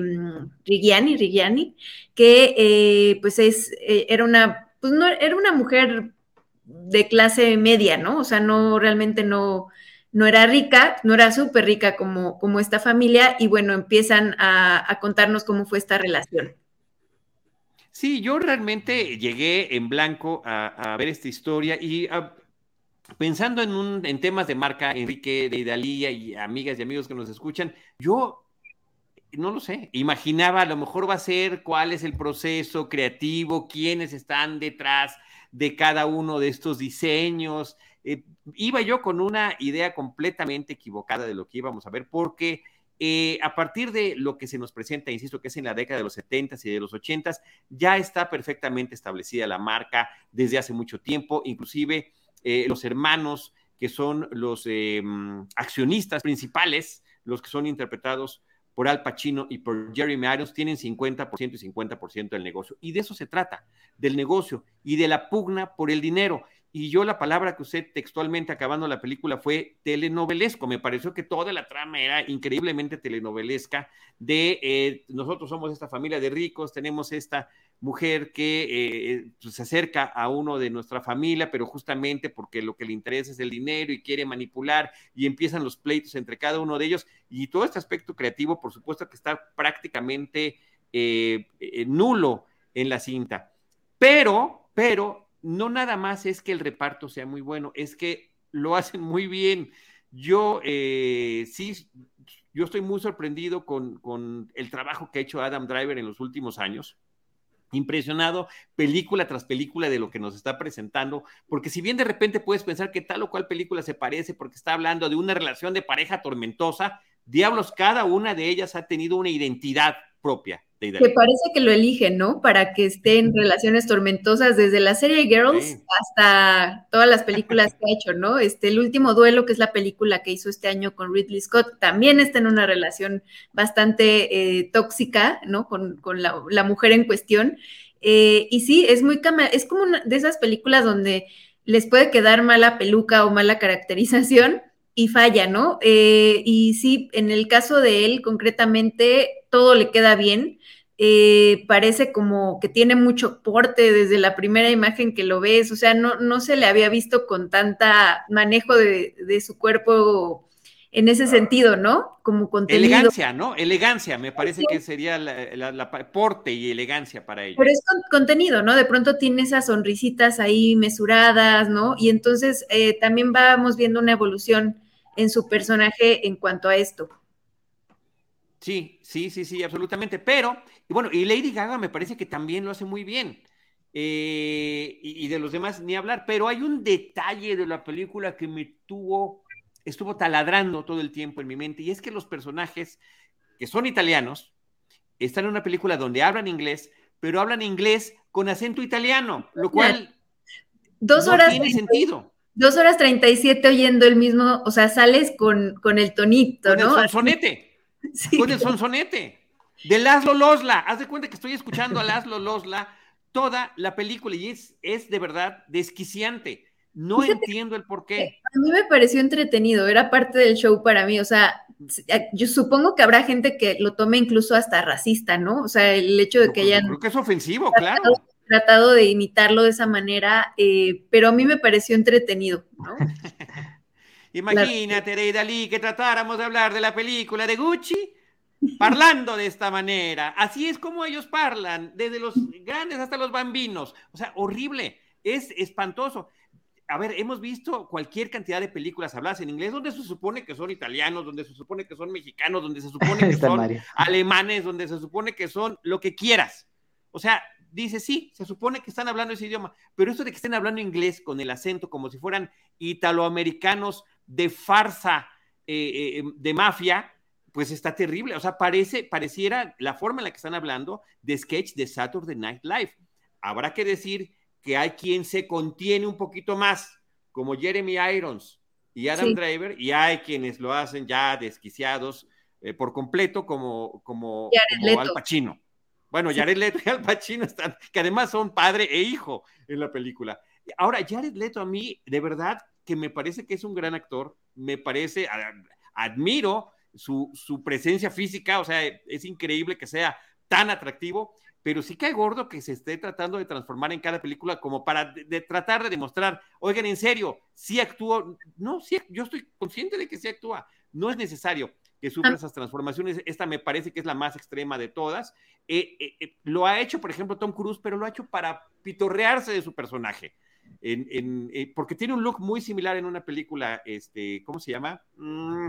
Riggiani, que eh, pues es, era una, pues no, era una mujer de clase media, ¿no? O sea, no, realmente no, no era rica, no era súper rica como, como esta familia y bueno, empiezan a, contarnos cómo fue esta relación. Sí, yo realmente llegué en blanco a, ver esta historia y ah, pensando en, un, en temas de marca, Enrique, de Idalía y amigas y amigos que nos escuchan, yo no lo sé, imaginaba a lo mejor va a ser cuál es el proceso creativo, quiénes están detrás de cada uno de estos diseños, eh, iba yo con una idea completamente equivocada de lo que íbamos a ver, porque eh, a partir de lo que se nos presenta, insisto, que es en la década de los 70 y de los 80 ya está perfectamente establecida la marca desde hace mucho tiempo, inclusive eh, los hermanos que son los accionistas principales, los que son interpretados por Al Pacino y por Jeremy Irons tienen 50% y 50% del negocio. Y de eso se trata, del negocio y de la pugna por el dinero y yo la palabra que usé textualmente acabando la película fue telenovelesco. Me pareció que toda la trama era increíblemente telenovelesca de eh, nosotros somos esta familia de ricos, tenemos esta mujer que eh, pues, se acerca a uno de nuestra familia, pero justamente porque lo que le interesa es el dinero y quiere manipular y empiezan los pleitos entre cada uno de ellos y todo este aspecto creativo, por supuesto que está prácticamente eh, nulo en la cinta. Pero, pero no nada más es que el reparto sea muy bueno, es que lo hacen muy bien. Yo eh, sí, yo estoy muy sorprendido con, el trabajo que ha hecho Adam Driver en los últimos años impresionado película tras película de lo que nos está presentando, porque si bien de repente puedes pensar que tal o cual película se parece porque está hablando de una relación de pareja tormentosa, diablos, cada una de ellas ha tenido una identidad propia. Que parece que lo eligen, ¿no? Para que esté en relaciones tormentosas desde la serie Girls hasta todas las películas que ha hecho, ¿no? Este, el último duelo, que es la película que hizo este año con Ridley Scott, también está en una relación bastante eh, tóxica, ¿no? Con, la, mujer en cuestión. Eh, y sí, es muy es como una de esas películas donde les puede quedar mala peluca o mala caracterización y falla, ¿no? Eh, y sí, en el caso de él concretamente, todo le queda bien. Eh, parece como que tiene mucho porte desde la primera imagen que lo ves, o sea, no, no se le había visto con tanta manejo de, su cuerpo en ese sentido, ¿no? Como contenido. Elegancia, ¿no? Elegancia, me parece que sería la, porte y elegancia para ellos. Pero es contenido, ¿no? De pronto tiene esas sonrisitas ahí mesuradas, ¿no? Y entonces eh, también vamos viendo una evolución en su personaje en cuanto a esto. Sí, sí, sí, sí, absolutamente. Pero, y bueno, y Lady Gaga me parece que también lo hace muy bien. Eh, y, de los demás ni hablar, pero hay un detalle de la película que me tuvo, estuvo taladrando todo el tiempo en mi mente, y es que los personajes que son italianos están en una película donde hablan inglés, pero hablan inglés con acento italiano, lo cual dos no horas tiene sentido. Dos horas treinta y siete oyendo el mismo, o sea, sales con, con el tonito, ¿no? El sonsonete. [LAUGHS] Con el sonsonete. De Laszlo Losla. Haz de cuenta que estoy escuchando a Laszlo Losla toda la película y es, es de verdad desquiciante. No entiendo el por qué. A mí me pareció entretenido, era parte del show para mí. O sea, yo supongo que habrá gente que lo tome incluso hasta racista, ¿no? O sea, el hecho de que hayan. Creo que es ofensivo, claro. Tratado de imitarlo de esa manera, eh, pero a mí me pareció entretenido, ¿no? [LAUGHS] Imagínate, Rey Dalí, que tratáramos de hablar de la película de Gucci [LAUGHS] parlando de esta manera. Así es como ellos parlan, desde los grandes hasta los bambinos. O sea, horrible, es espantoso. A ver, hemos visto cualquier cantidad de películas habladas en inglés donde se supone que son italianos, donde se supone que son mexicanos, donde se supone [LAUGHS] que son alemanes, donde se supone que son lo que quieras. O sea, dice, sí, se supone que están hablando ese idioma, pero esto de que estén hablando inglés con el acento como si fueran italoamericanos de farsa, eh, eh, de mafia, pues está terrible. O sea, parece, pareciera la forma en la que están hablando de sketch de Saturday Night Live. Habrá que decir que hay quien se contiene un poquito más, como Jeremy Irons y Adam Driver, y hay quienes lo hacen ya desquiciados eh, por completo, como, como, Al Pacino. Bueno, Jared Leto y Al Pacino están, que además son padre e hijo en la película. Ahora, Jared Leto a mí, de verdad, que me parece que es un gran actor, me parece, admiro su, presencia física, o sea, es increíble que sea tan atractivo, pero sí cae gordo que se esté tratando de transformar en cada película como para de, tratar de demostrar, oigan, en serio, sí actúa, no, sí, yo estoy consciente de que sí actúa, no es necesario que sufra esas transformaciones, esta me parece que es la más extrema de todas, eh, eh, eh, lo ha hecho, por ejemplo, Tom Cruise, pero lo ha hecho para pitorrearse de su personaje, porque tiene un look muy similar en una película, este, ¿cómo se llama? Mm,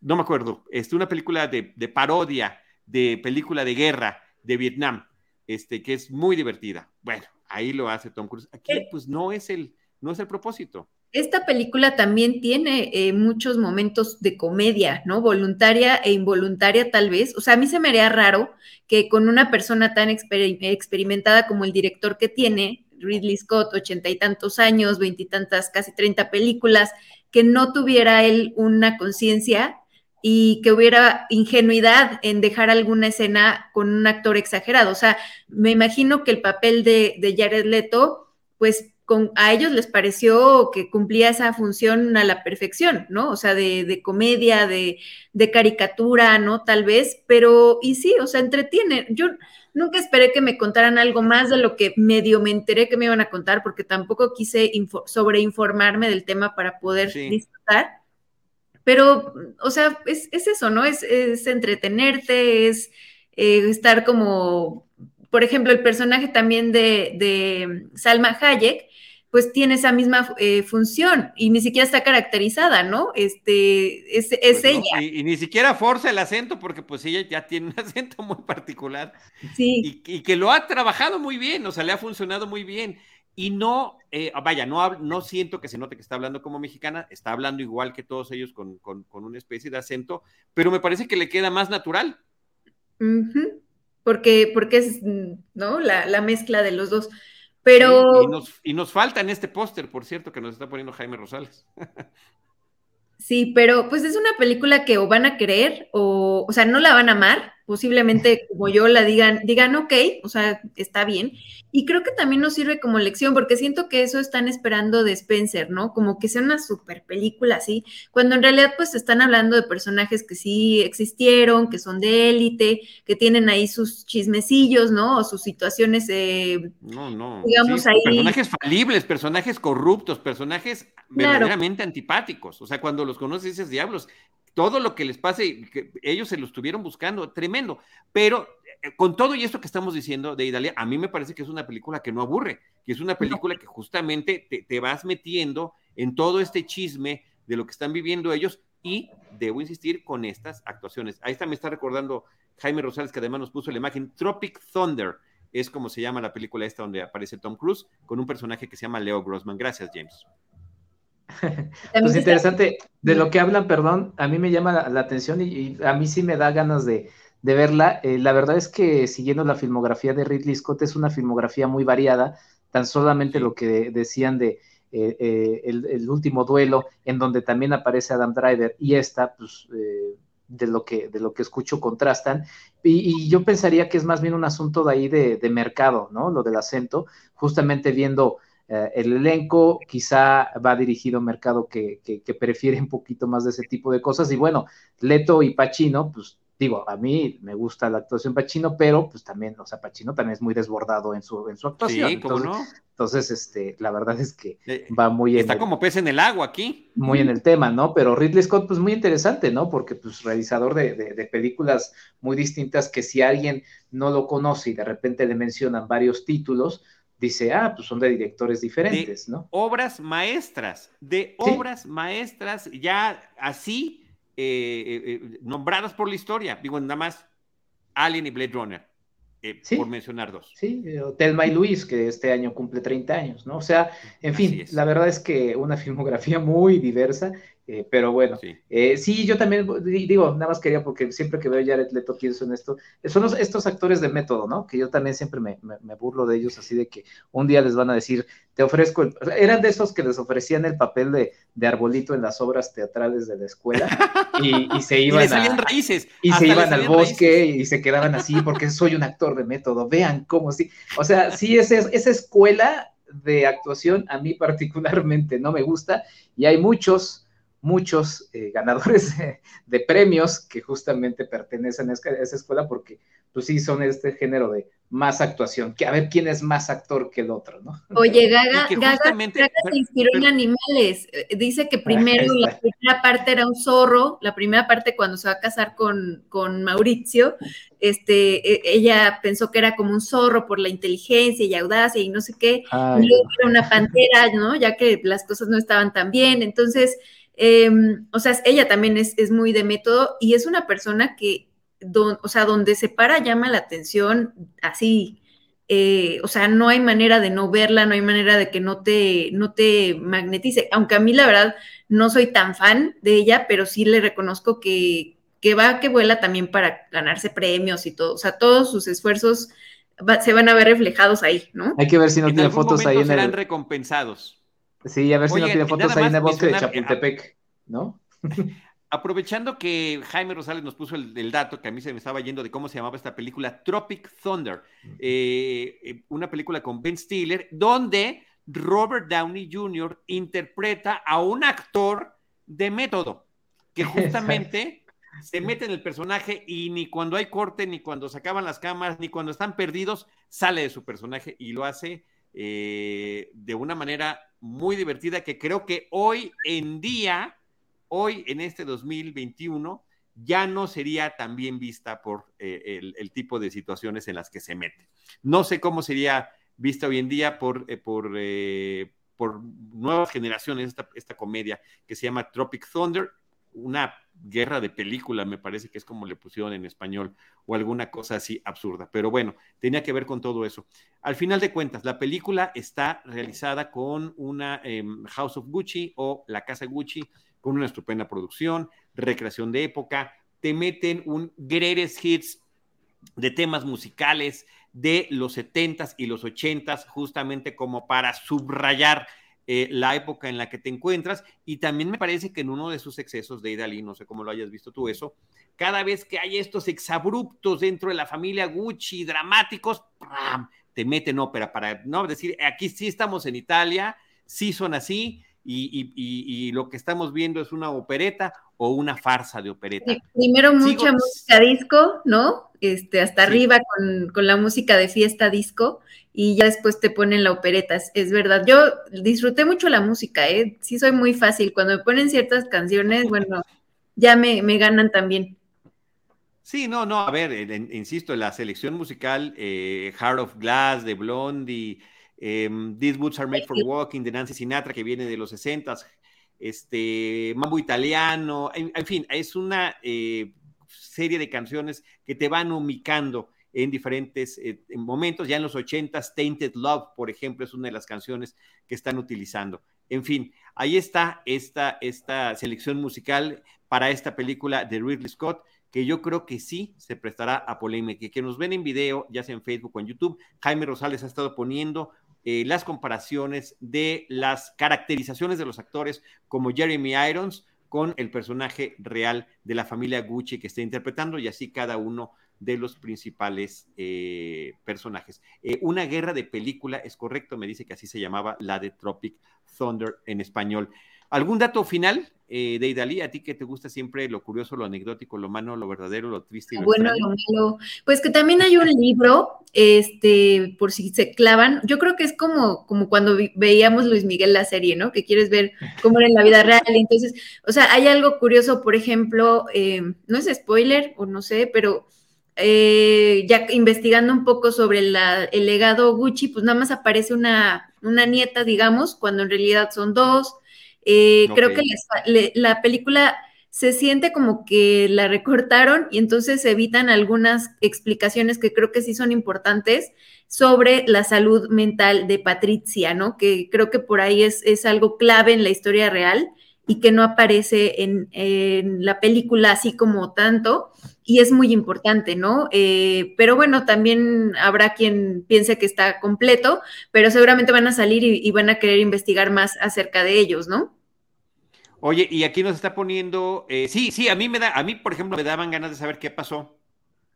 no me acuerdo, este, una película de, parodia, de película de guerra de Vietnam, este, que es muy divertida. Bueno, ahí lo hace Tom Cruise. Aquí, pues, no es el, no es el propósito. Esta película también tiene eh, muchos momentos de comedia, ¿no? Voluntaria e involuntaria tal vez. O sea, a mí se me haría raro que con una persona tan experimentada como el director que tiene, Ridley Scott, ochenta y tantos años, veintitantas, casi treinta películas, que no tuviera él una conciencia y que hubiera ingenuidad en dejar alguna escena con un actor exagerado. O sea, me imagino que el papel de, de Jared Leto, pues con, a ellos les pareció que cumplía esa función a la perfección, ¿no? O sea, de, de comedia, de, de, caricatura, ¿no? Tal vez, pero, y sí, o sea, entretiene. Yo nunca esperé que me contaran algo más de lo que medio me enteré que me iban a contar, porque tampoco quise sobreinformarme del tema para poder disfrutar pero, o sea, es, eso, ¿no? Es, entretenerte, es eh, estar como, por ejemplo, el personaje también de, Salma Hayek, pues tiene esa misma eh, función y ni siquiera está caracterizada, ¿no? Este, es, pues ella. y, ni siquiera forza el acento porque pues ella ya tiene un [LAUGHS] acento muy particular. Sí. Y, y, que lo ha trabajado muy bien, o sea, le ha funcionado muy bien. Y no, eh, vaya, no, no siento que se note que está hablando como mexicana, está hablando igual que todos ellos con, una especie de acento, pero me parece que le queda más natural. Porque, porque es, ¿no? La, mezcla de los dos. Pero... y, nos, y nos falta en este póster, por cierto, que nos está poniendo Jaime Rosales. Sí, pero pues es una película que o van a querer o, o sea, no la van a amar, posiblemente como yo la digan, digan, ok, o sea, está bien. Y creo que también nos sirve como lección, porque siento que eso están esperando de Spencer, ¿no? Como que sea una super película así, cuando en realidad pues están hablando de personajes que sí existieron, que son de élite, que tienen ahí sus chismecillos, ¿no? O sus situaciones, eh, no, no. digamos ahí. Personajes falibles, personajes corruptos, personajes verdaderamente antipáticos. O sea, cuando los conoces dices, diablos, todo lo que les pase, que ellos se lo estuvieron buscando, tremendo. Pero eh, con todo y esto que estamos diciendo de Italia, a mí me parece que es una película que no aburre, que es una película que justamente te, vas metiendo en todo este chisme de lo que están viviendo ellos y debo insistir con estas actuaciones. Ahí está, me está recordando Jaime Rosales, que además nos puso la imagen Tropic Thunder, es como se llama la película esta donde aparece Tom Cruise, con un personaje que se llama Leo Grossman. Gracias, James. [LAUGHS] pues interesante, de lo que hablan, perdón, a mí me llama la, atención y, a mí sí me da ganas de, verla. Eh, la verdad es que siguiendo la filmografía de Ridley Scott es una filmografía muy variada, tan solamente lo que decían de eh, eh, el, último duelo, en donde también aparece Adam Driver y esta, pues de lo que, de lo que escucho contrastan. Y, yo pensaría que es más bien un asunto de ahí de, de mercado, ¿no? Lo del acento, justamente viendo eh, el elenco, quizá va dirigido a un mercado que, que, prefiere un poquito más de ese tipo de cosas. Y bueno, Leto y Pacino, pues digo, a mí me gusta la actuación Pacino, pero pues también, o sea, Pacino también es muy desbordado en su, en su actuación. Sí, ¿cómo entonces, no? Entonces, este, la verdad es que eh, va muy Está como pez en el agua aquí. Muy en el tema, ¿no? Pero Ridley Scott, pues muy interesante, ¿no? Porque, pues, realizador de, de, películas muy distintas que si alguien no lo conoce y de repente le mencionan varios títulos, dice, ah, pues son de directores diferentes, ¿no? Obras maestras, de obras maestras, ya así eh, eh, eh, nombradas por la historia. Digo, nada más Alien y Blade Runner, por mencionar dos. Sí, Telma y Luis, que este año cumple 30 años, ¿no? O sea, en fin, la verdad es que una [LAUGHS] filmografía muy diversa eh, pero bueno, sí. Eh, sí. yo también digo, nada más quería porque siempre que veo a Jared Leto pienso en esto. Son estos actores de método, ¿no? Que yo también siempre me, burlo de ellos, así de que un día les van a decir, te ofrezco, eran de esos que les ofrecían el papel de, arbolito en las obras teatrales de la escuela [LAUGHS] y, se iban y raíces. Y se iban al bosque y se quedaban así porque soy un actor de método. Vean cómo sí. O sea, sí, esa, esa escuela de actuación a mí particularmente no me gusta y hay muchos muchos eh, ganadores [LAUGHS] de, premios que justamente pertenecen a esa, escuela porque pues sí son este género de más actuación, que a ver quién es más actor que el otro, ¿no? Oye, [LAUGHS] Gaga, Gaga, se inspiró en animales. Eh, dice que primero la primera parte era un zorro, la primera parte cuando se va a casar con, con Mauricio, este, e, ella pensó que era como un zorro por la inteligencia y audacia y no sé qué, y luego era una pantera, ¿no? Ya que las cosas no estaban tan bien, entonces Em, o sea, ella también es, muy de método y es una persona que, o sea, donde se para llama la atención así. Eh, o sea, no hay manera de no verla, no hay manera de que no te, no te magnetice. Aunque a mí la verdad no soy tan fan de ella, pero sí le reconozco que, que va, que vuela también para ganarse premios y todo. O sea, todos sus esfuerzos se van a ver reflejados ahí, ¿no? Hay que ver si no tiene fotos ahí en serán recompensados. Sí, a ver si no tiene fotos ahí en el bosque de Chapultepec, ¿no? [LAUGHS] Aprovechando que Jaime Rosales nos puso el, dato que a mí se me estaba yendo de cómo se llamaba esta película, Tropic Thunder, eh, eh, una película con Ben Stiller, donde Robert Downey Jr. interpreta a un actor de método, que [LAUGHS] justamente se mete en el personaje y ni cuando hay corte, ni cuando se acaban las cámaras, ni cuando están perdidos, sale de su personaje y lo hace eh, de una manera muy divertida que creo que hoy en día, hoy en este 2021, ya no sería tan bien vista por eh, el, tipo de situaciones en las que se mete. No sé cómo sería vista hoy en día por, eh, por, por nuevas generaciones esta, esta comedia que se llama Tropic Thunder una guerra de película, me parece que es como le pusieron en español, o alguna cosa así absurda. Pero bueno, tenía que ver con todo eso. Al final de cuentas, la película está realizada con una em, House of Gucci o La Casa Gucci, con una estupenda producción, recreación de época, te meten un greatest hits de temas musicales de los 70s y los 80s, justamente como para subrayar eh, la época en la que te encuentras y también me parece que en uno de sus excesos de Idalí, no sé cómo lo hayas visto tú eso, cada vez que hay estos exabruptos dentro de la familia Gucci, dramáticos, te meten ópera para no decir, aquí sí estamos en Italia, sí son así, y, lo que estamos viendo es una opereta o una farsa de opereta. primero mucha música disco, ¿no? Este, hasta arriba con, con, la música de fiesta disco y ya después te ponen la opereta. Es, verdad, yo disfruté mucho la música, ¿eh? Sí soy muy fácil. Cuando me ponen ciertas canciones, [LAUGHS] bueno, ya me, ganan también. Sí, no, no, a ver, insisto, la selección musical, eh, Heart of Glass de Blondie, em, These Boots Are Made for Walking de Nancy Sinatra, que viene de los 60 este, mambo italiano, en, fin, es una eh, serie de canciones que te van humicando en diferentes eh, momentos. Ya en los 80s, Tainted Love, por ejemplo, es una de las canciones que están utilizando. En fin, ahí está esta, esta selección musical para esta película de Ridley Scott, que yo creo que sí se prestará a polémica. Que nos ven en video, ya sea en Facebook o en YouTube, Jaime Rosales ha estado poniendo eh, las comparaciones de las caracterizaciones de los actores como Jeremy Irons con el personaje real de la familia Gucci que está interpretando y así cada uno de los principales eh, personajes. Eh, una guerra de película, es correcto, me dice que así se llamaba la de Tropic Thunder en español. ¿Algún dato final eh, de Idalí? A ti que te gusta siempre lo curioso, lo anecdótico, lo malo, lo verdadero, lo triste y lo Bueno, lo malo. Pues que también hay un libro, este, por si se clavan. Yo creo que es como, como cuando veíamos Luis Miguel la serie, ¿no? Que quieres ver cómo era en la vida real. Entonces, o sea, hay algo curioso, por ejemplo, no es spoiler o no sé, pero eh, ya investigando un poco sobre el legado Gucci, pues nada más aparece una, una nieta, digamos, cuando en realidad son dos. Eh, creo que la película se siente como que la recortaron y entonces evitan algunas explicaciones que creo que sí son importantes sobre la salud mental de Patricia, ¿no? Que creo que por ahí es, es algo clave en la historia real y que no aparece en, en la película así como tanto y es muy importante, ¿no? Eh, pero bueno, también habrá quien piense que está completo, pero seguramente van a salir y, van a querer investigar más acerca de ellos, ¿no? Oye, y aquí nos está poniendo, eh, sí, sí, a mí me da, a mí, por ejemplo, me daban ganas de saber qué pasó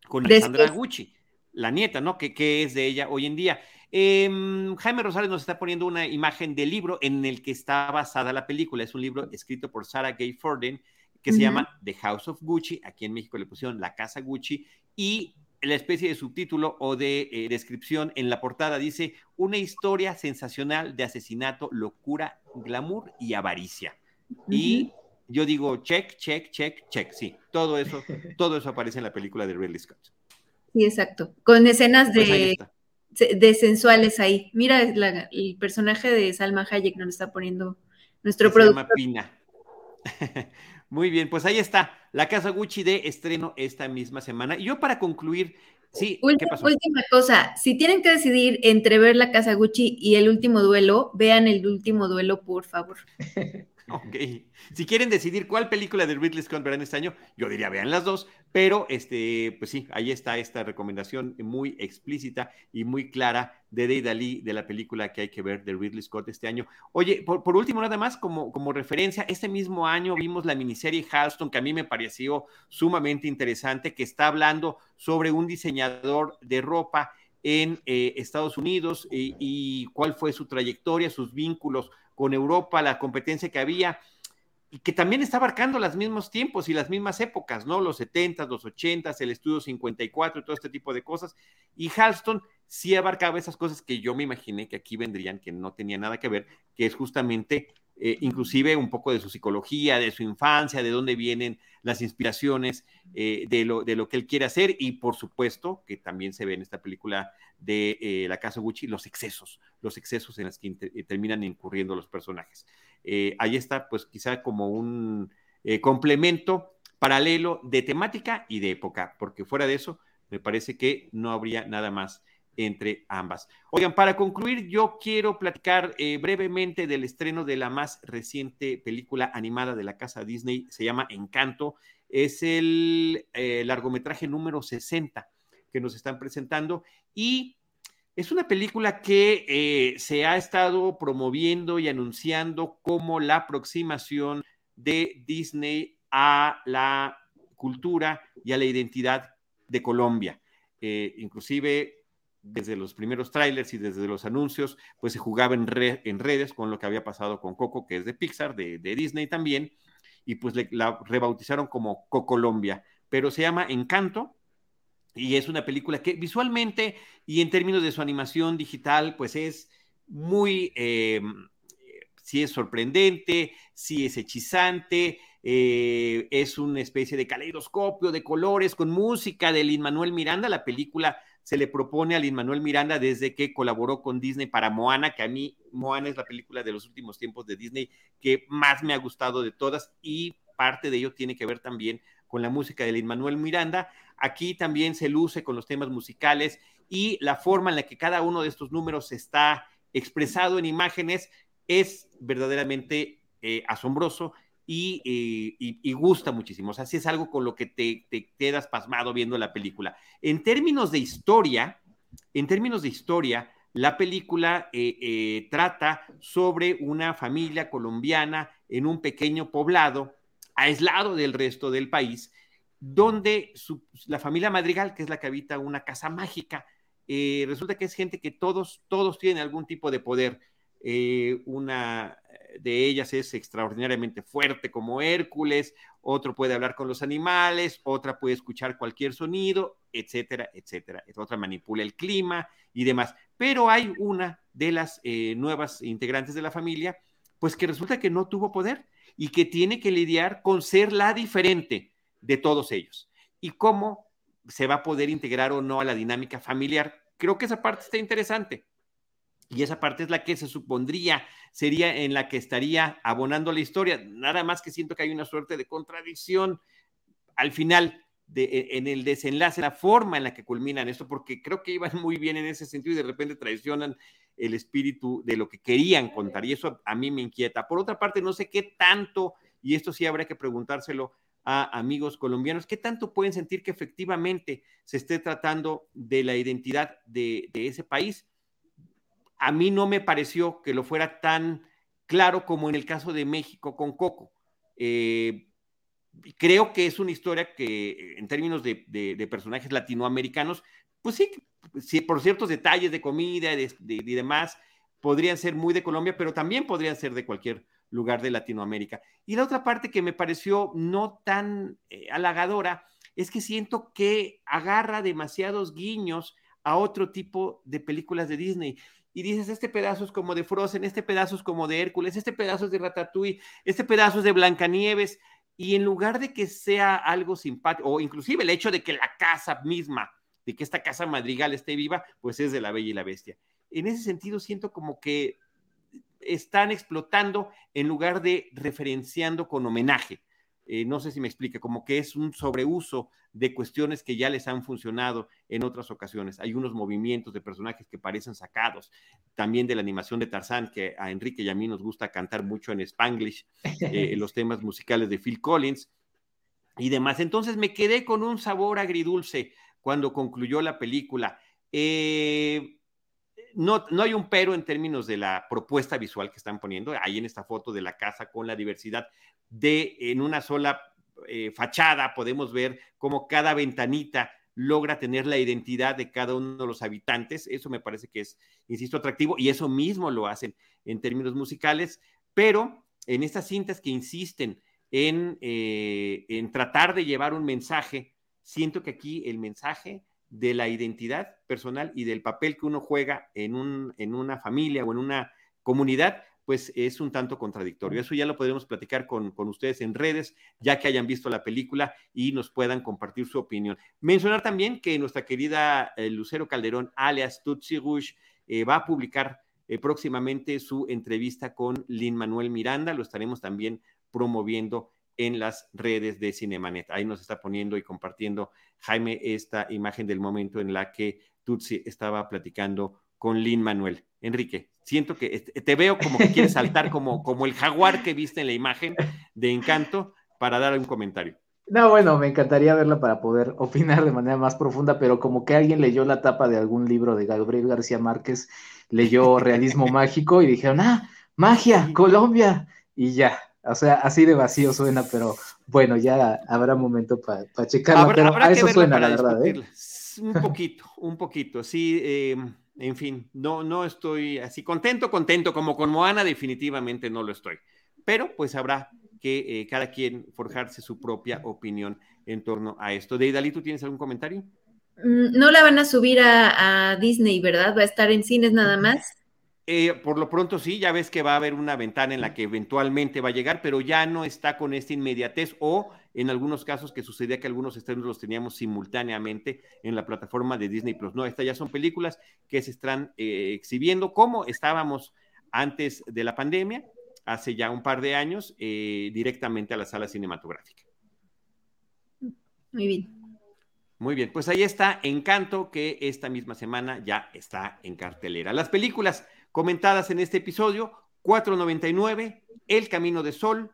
con Alessandra Gucci, la nieta, ¿no? ¿Qué, ¿Qué, es de ella hoy en día? Em, Jaime Rosales nos está poniendo una imagen del libro en el que está basada la película. Es un libro escrito por Sarah Gay Forden que se llama The House of Gucci. Aquí en México le pusieron La Casa Gucci. Y la especie de subtítulo o de eh, descripción en la portada dice una historia sensacional de asesinato, locura, glamour y avaricia. Y yo digo check, check, check, check. Sí, todo eso, todo eso aparece en la película de Ridley Scott. Sí, exacto. Con escenas pues de, de sensuales ahí. Mira el personaje de Salma Hayek nos está poniendo nuestro productor. Se llama Pina. [LAUGHS] Muy bien, pues ahí está, la Casa Gucci de estreno esta misma semana. Y yo para concluir, sí, ¿qué pasó? Última cosa, si tienen que decidir entre ver la Casa Gucci y el último duelo, vean el último duelo, por favor. [LAUGHS] Ok. Si quieren decidir cuál película de Ridley Scott verán este año, yo diría vean las dos, pero este, pues sí, ahí está esta recomendación muy explícita y muy clara de Day de la película que hay que ver de Ridley Scott este año. Oye, por, último, nada más como, como referencia, este mismo año vimos la miniserie Halston, que a mí me pareció sumamente interesante, que está hablando sobre un diseñador de ropa en eh, Estados Unidos y cuál fue su trayectoria, sus vínculos con Europa, la competencia que había, y que también está abarcando los mismos tiempos y las mismas épocas, ¿no? Los 70, los 80, el estudio 54 y todo este tipo de cosas. Y Halston sí abarcaba esas cosas que yo me imaginé que aquí vendrían, que no tenía nada que ver, que es justamente eh, inclusive un poco de su psicología, de su infancia, de dónde vienen las inspiraciones eh, de, lo, de lo que él quiere hacer y por supuesto que también se ve en esta película de eh, La Casa Gucci los excesos, los excesos en los que terminan incurriendo los personajes. ahí está pues quizá como un complemento paralelo de temática y de época, porque fuera de eso me parece que no habría nada más entre ambas. Oigan, para concluir, yo quiero platicar eh, brevemente del estreno de la más reciente película animada de la casa Disney, se llama Encanto, es el eh, largometraje número 60 que nos están presentando y es una película que eh, se ha estado promoviendo y anunciando como la aproximación de Disney a la cultura y a la identidad de Colombia. inclusive desde los primeros trailers y desde los anuncios, pues se jugaba en, redes con lo que había pasado con Coco, que es de Pixar, de, Disney también, y pues la rebautizaron como Colombia, pero se llama Encanto y es una película que visualmente y en términos de su animación digital, pues es muy, eh, sí es sorprendente, sí es hechizante, eh, es una especie de caleidoscopio de colores con música de Lin Manuel Miranda, la película se le propone a Lin Manuel Miranda desde que colaboró con Disney para Moana, que a mí Moana es la película de los últimos tiempos de Disney que más me ha gustado de todas y parte de ello tiene que ver también con la música de Lin Manuel Miranda. Aquí también se luce con los temas musicales y la forma en la que cada uno de estos números está expresado en imágenes es verdaderamente eh, asombroso eh, y, gusta muchísimo. O sea, sí es algo con lo que te, quedas pasmado viendo la película. En términos de historia, en términos de historia, la película eh, trata sobre una familia colombiana en un pequeño poblado, aislado del resto del país, donde la familia Madrigal, que es la que habita una casa mágica, eh, resulta que es gente que todos, todos tienen algún tipo de poder. Eh, una de ellas es extraordinariamente fuerte como Hércules, otro puede hablar con los animales, otra puede escuchar cualquier sonido, etcétera, etcétera. Otra manipula el clima y demás. Pero hay una de las eh, nuevas integrantes de la familia, pues que resulta que no tuvo poder y que tiene que lidiar con ser la diferente de todos ellos. Y cómo se va a poder integrar o no a la dinámica familiar. Creo que esa parte está interesante. Y esa parte es la que se supondría sería en la que estaría abonando la historia. Nada más que siento que hay una suerte de contradicción al final, de, e, en el desenlace, la forma en la que culminan esto, porque creo que iban muy bien en ese sentido y de repente traicionan el espíritu de lo que querían contar. Y eso a mí me inquieta. Por otra parte, no sé qué tanto, y esto sí habrá que preguntárselo a amigos colombianos, ¿qué tanto pueden sentir que efectivamente se esté tratando de la identidad de, ese país? A mí no me pareció que lo fuera tan claro como en el caso de México con Coco. Eh, creo que es una historia que en términos de, personajes latinoamericanos, pues sí, por ciertos detalles de comida y demás, podrían ser muy de Colombia, pero también podrían ser de cualquier lugar de Latinoamérica. Y la otra parte que me pareció no tan eh, halagadora es que siento que agarra demasiados guiños a otro tipo de películas de Disney. Y dices, este pedazo es como de Frozen, este pedazo es como de Hércules, este pedazo es de Ratatouille, este pedazo es de Blancanieves. Y en lugar de que sea algo simpático, o inclusive el hecho de que la casa misma, de que esta casa madrigal esté viva, pues es de la Bella y la Bestia. En ese sentido, siento como que están explotando en lugar de referenciando con homenaje. Eh, no sé si me explique, como que es un sobreuso de cuestiones que ya les han funcionado en otras ocasiones. Hay unos movimientos de personajes que parecen sacados, también de la animación de Tarzán, que a Enrique y a mí nos gusta cantar mucho en Spanglish, eh, los [LAUGHS] temas musicales de Phil Collins y demás. Entonces me quedé con un sabor agridulce cuando concluyó la película. Eh, no, no hay un pero en términos de la propuesta visual que están poniendo. Ahí en esta foto de la casa con la diversidad de en una sola eh, fachada podemos ver cómo cada ventanita logra tener la identidad de cada uno de los habitantes. Eso me parece que es, insisto, atractivo y eso mismo lo hacen en términos musicales, pero en estas cintas que insisten en, eh, en tratar de llevar un mensaje, siento que aquí el mensaje de la identidad personal y del papel que uno juega en, un, en una familia o en una comunidad, pues es un tanto contradictorio. Eso ya lo podremos platicar con, ustedes en redes, ya que hayan visto la película y nos puedan compartir su opinión. Mencionar también que nuestra querida eh, Lucero Calderón, alias Tutsi Rush, eh, va a publicar eh, próximamente su entrevista con Lin Manuel Miranda. Lo estaremos también promoviendo en las redes de Cinemanet. Ahí nos está poniendo y compartiendo Jaime esta imagen del momento en la que Tutsi estaba platicando con Lin Manuel. Enrique, siento que te veo como que quieres saltar como, como el jaguar que viste en la imagen de Encanto para dar un comentario. No, bueno, me encantaría verla para poder opinar de manera más profunda, pero como que alguien leyó la tapa de algún libro de Gabriel García Márquez, leyó Realismo [LAUGHS] Mágico y dijeron, ah, magia, Colombia, y ya, o sea, así de vacío suena, pero bueno, ya habrá momento para checarlo. pero a eso suena, la verdad. ¿eh? Un poquito, un poquito. Sí, em, en fin, no, no estoy así contento, contento como con Moana, definitivamente no lo estoy. Pero pues habrá que eh, cada quien forjarse su propia opinión en torno a esto. Deidali, ¿tú tienes algún comentario? Mm, no la van a subir a, a Disney, ¿verdad? Va a estar en cines nada más. Eh, por lo pronto sí, ya ves que va a haber una ventana en la que eventualmente va a llegar, pero ya no está con esta inmediatez o en algunos casos que sucedía que algunos estrenos los teníamos simultáneamente en la plataforma de Disney Plus. No, estas ya son películas que se están eh, exhibiendo como estábamos antes de la pandemia, hace ya un par de años, eh, directamente a la sala cinematográfica. Muy bien. Muy bien, pues ahí está Encanto, que esta misma semana ya está en cartelera. Las películas comentadas en este episodio, 499, El Camino de Sol,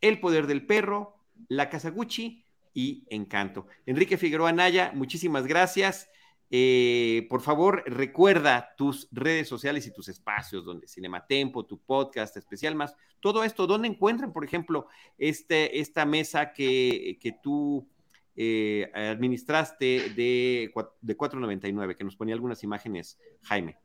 El Poder del Perro, La Casaguchi y Encanto. Enrique Figueroa Naya, muchísimas gracias. Eh, por favor, recuerda tus redes sociales y tus espacios, donde Cinematempo, tu podcast especial más, todo esto, ¿dónde encuentran, por ejemplo, este, esta mesa que, que tú eh, administraste de, de 499, que nos ponía algunas imágenes, Jaime?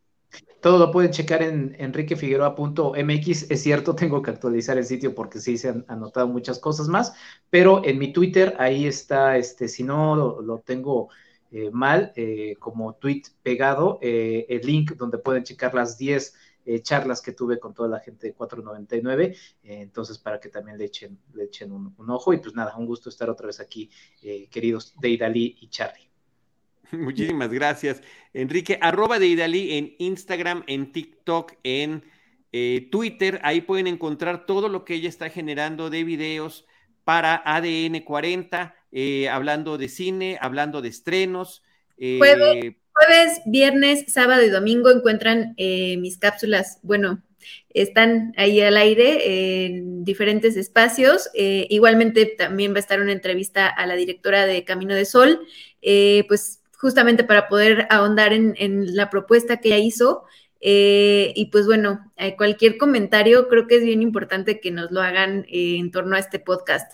Todo lo pueden checar en enriquefigueroa.mx. Es cierto, tengo que actualizar el sitio porque sí se han anotado muchas cosas más, pero en mi Twitter ahí está, este, si no lo, tengo eh, mal, eh, como tweet pegado, eh, el link donde pueden checar las 10 charlas que tuve con toda la gente de 499. entonces, para que también le echen, le echen un, un, ojo. Y pues nada, un gusto estar otra vez aquí, queridos Deidali y Charlie. [LAUGHS] Muchísimas gracias, Enrique. Arroba de Idalí en Instagram, en TikTok, en eh, Twitter. Ahí pueden encontrar todo lo que ella está generando de videos para ADN 40, eh, hablando de cine, hablando de estrenos. Eh, jueves, viernes, sábado y domingo encuentran mis cápsulas. Bueno, están ahí al aire en diferentes espacios. igualmente también va a estar una entrevista a la directora de Camino de Sol. pues justamente para poder ahondar en, la propuesta que ella hizo. Eh, y pues bueno, eh, cualquier comentario creo que es bien importante que nos lo hagan eh, en torno a este podcast.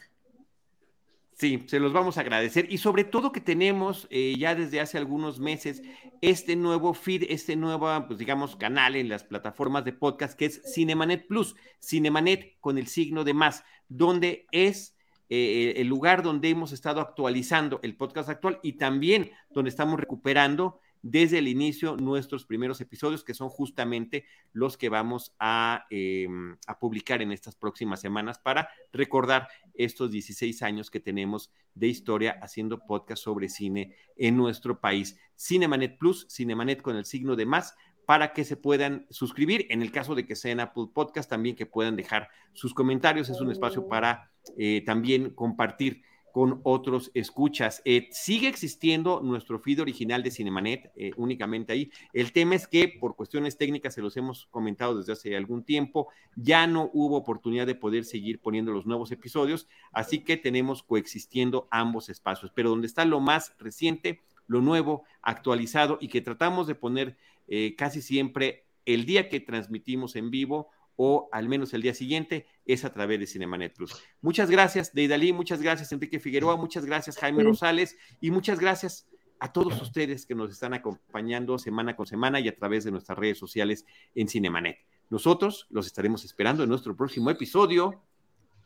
Sí, se los vamos a agradecer y sobre todo que tenemos ya desde hace algunos meses este nuevo feed, este nuevo, pues digamos, canal en las plataformas de podcast que es Cinemanet Plus, Cinemanet con el signo de más, donde es eh, el lugar donde hemos estado actualizando el podcast actual y también donde estamos recuperando desde el inicio nuestros primeros episodios, que son justamente los que vamos a, em, a, publicar en estas próximas semanas para recordar estos 16 años que tenemos de historia haciendo podcast sobre cine en nuestro país. Cinemanet Plus, Cinemanet con el signo de más, para que se puedan suscribir. En el caso de que sea en Apple Podcast, también que puedan dejar sus comentarios. Es un espacio para eh, también compartir con otros escuchas. Eh, sigue existiendo nuestro feed original de Cinemanet, eh, únicamente ahí. El tema es que por cuestiones técnicas, se los hemos comentado desde hace algún tiempo, ya no hubo oportunidad de poder seguir poniendo los nuevos episodios, así que tenemos coexistiendo ambos espacios. Pero donde está lo más reciente, lo nuevo, actualizado y que tratamos de poner eh, casi siempre el día que transmitimos en vivo o al menos el día siguiente es a través de Cinemanet Plus. Muchas gracias, Deidali, muchas gracias, Enrique Figueroa, muchas gracias, Jaime Rosales, y muchas gracias a todos ustedes que nos están acompañando semana con semana y a través de nuestras redes sociales en Cinemanet. Nosotros los estaremos esperando en nuestro próximo episodio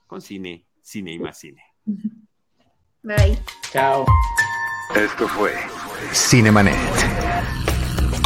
con Cine, Cine y más Cine. Bye. Chao. Esto fue Cinemanet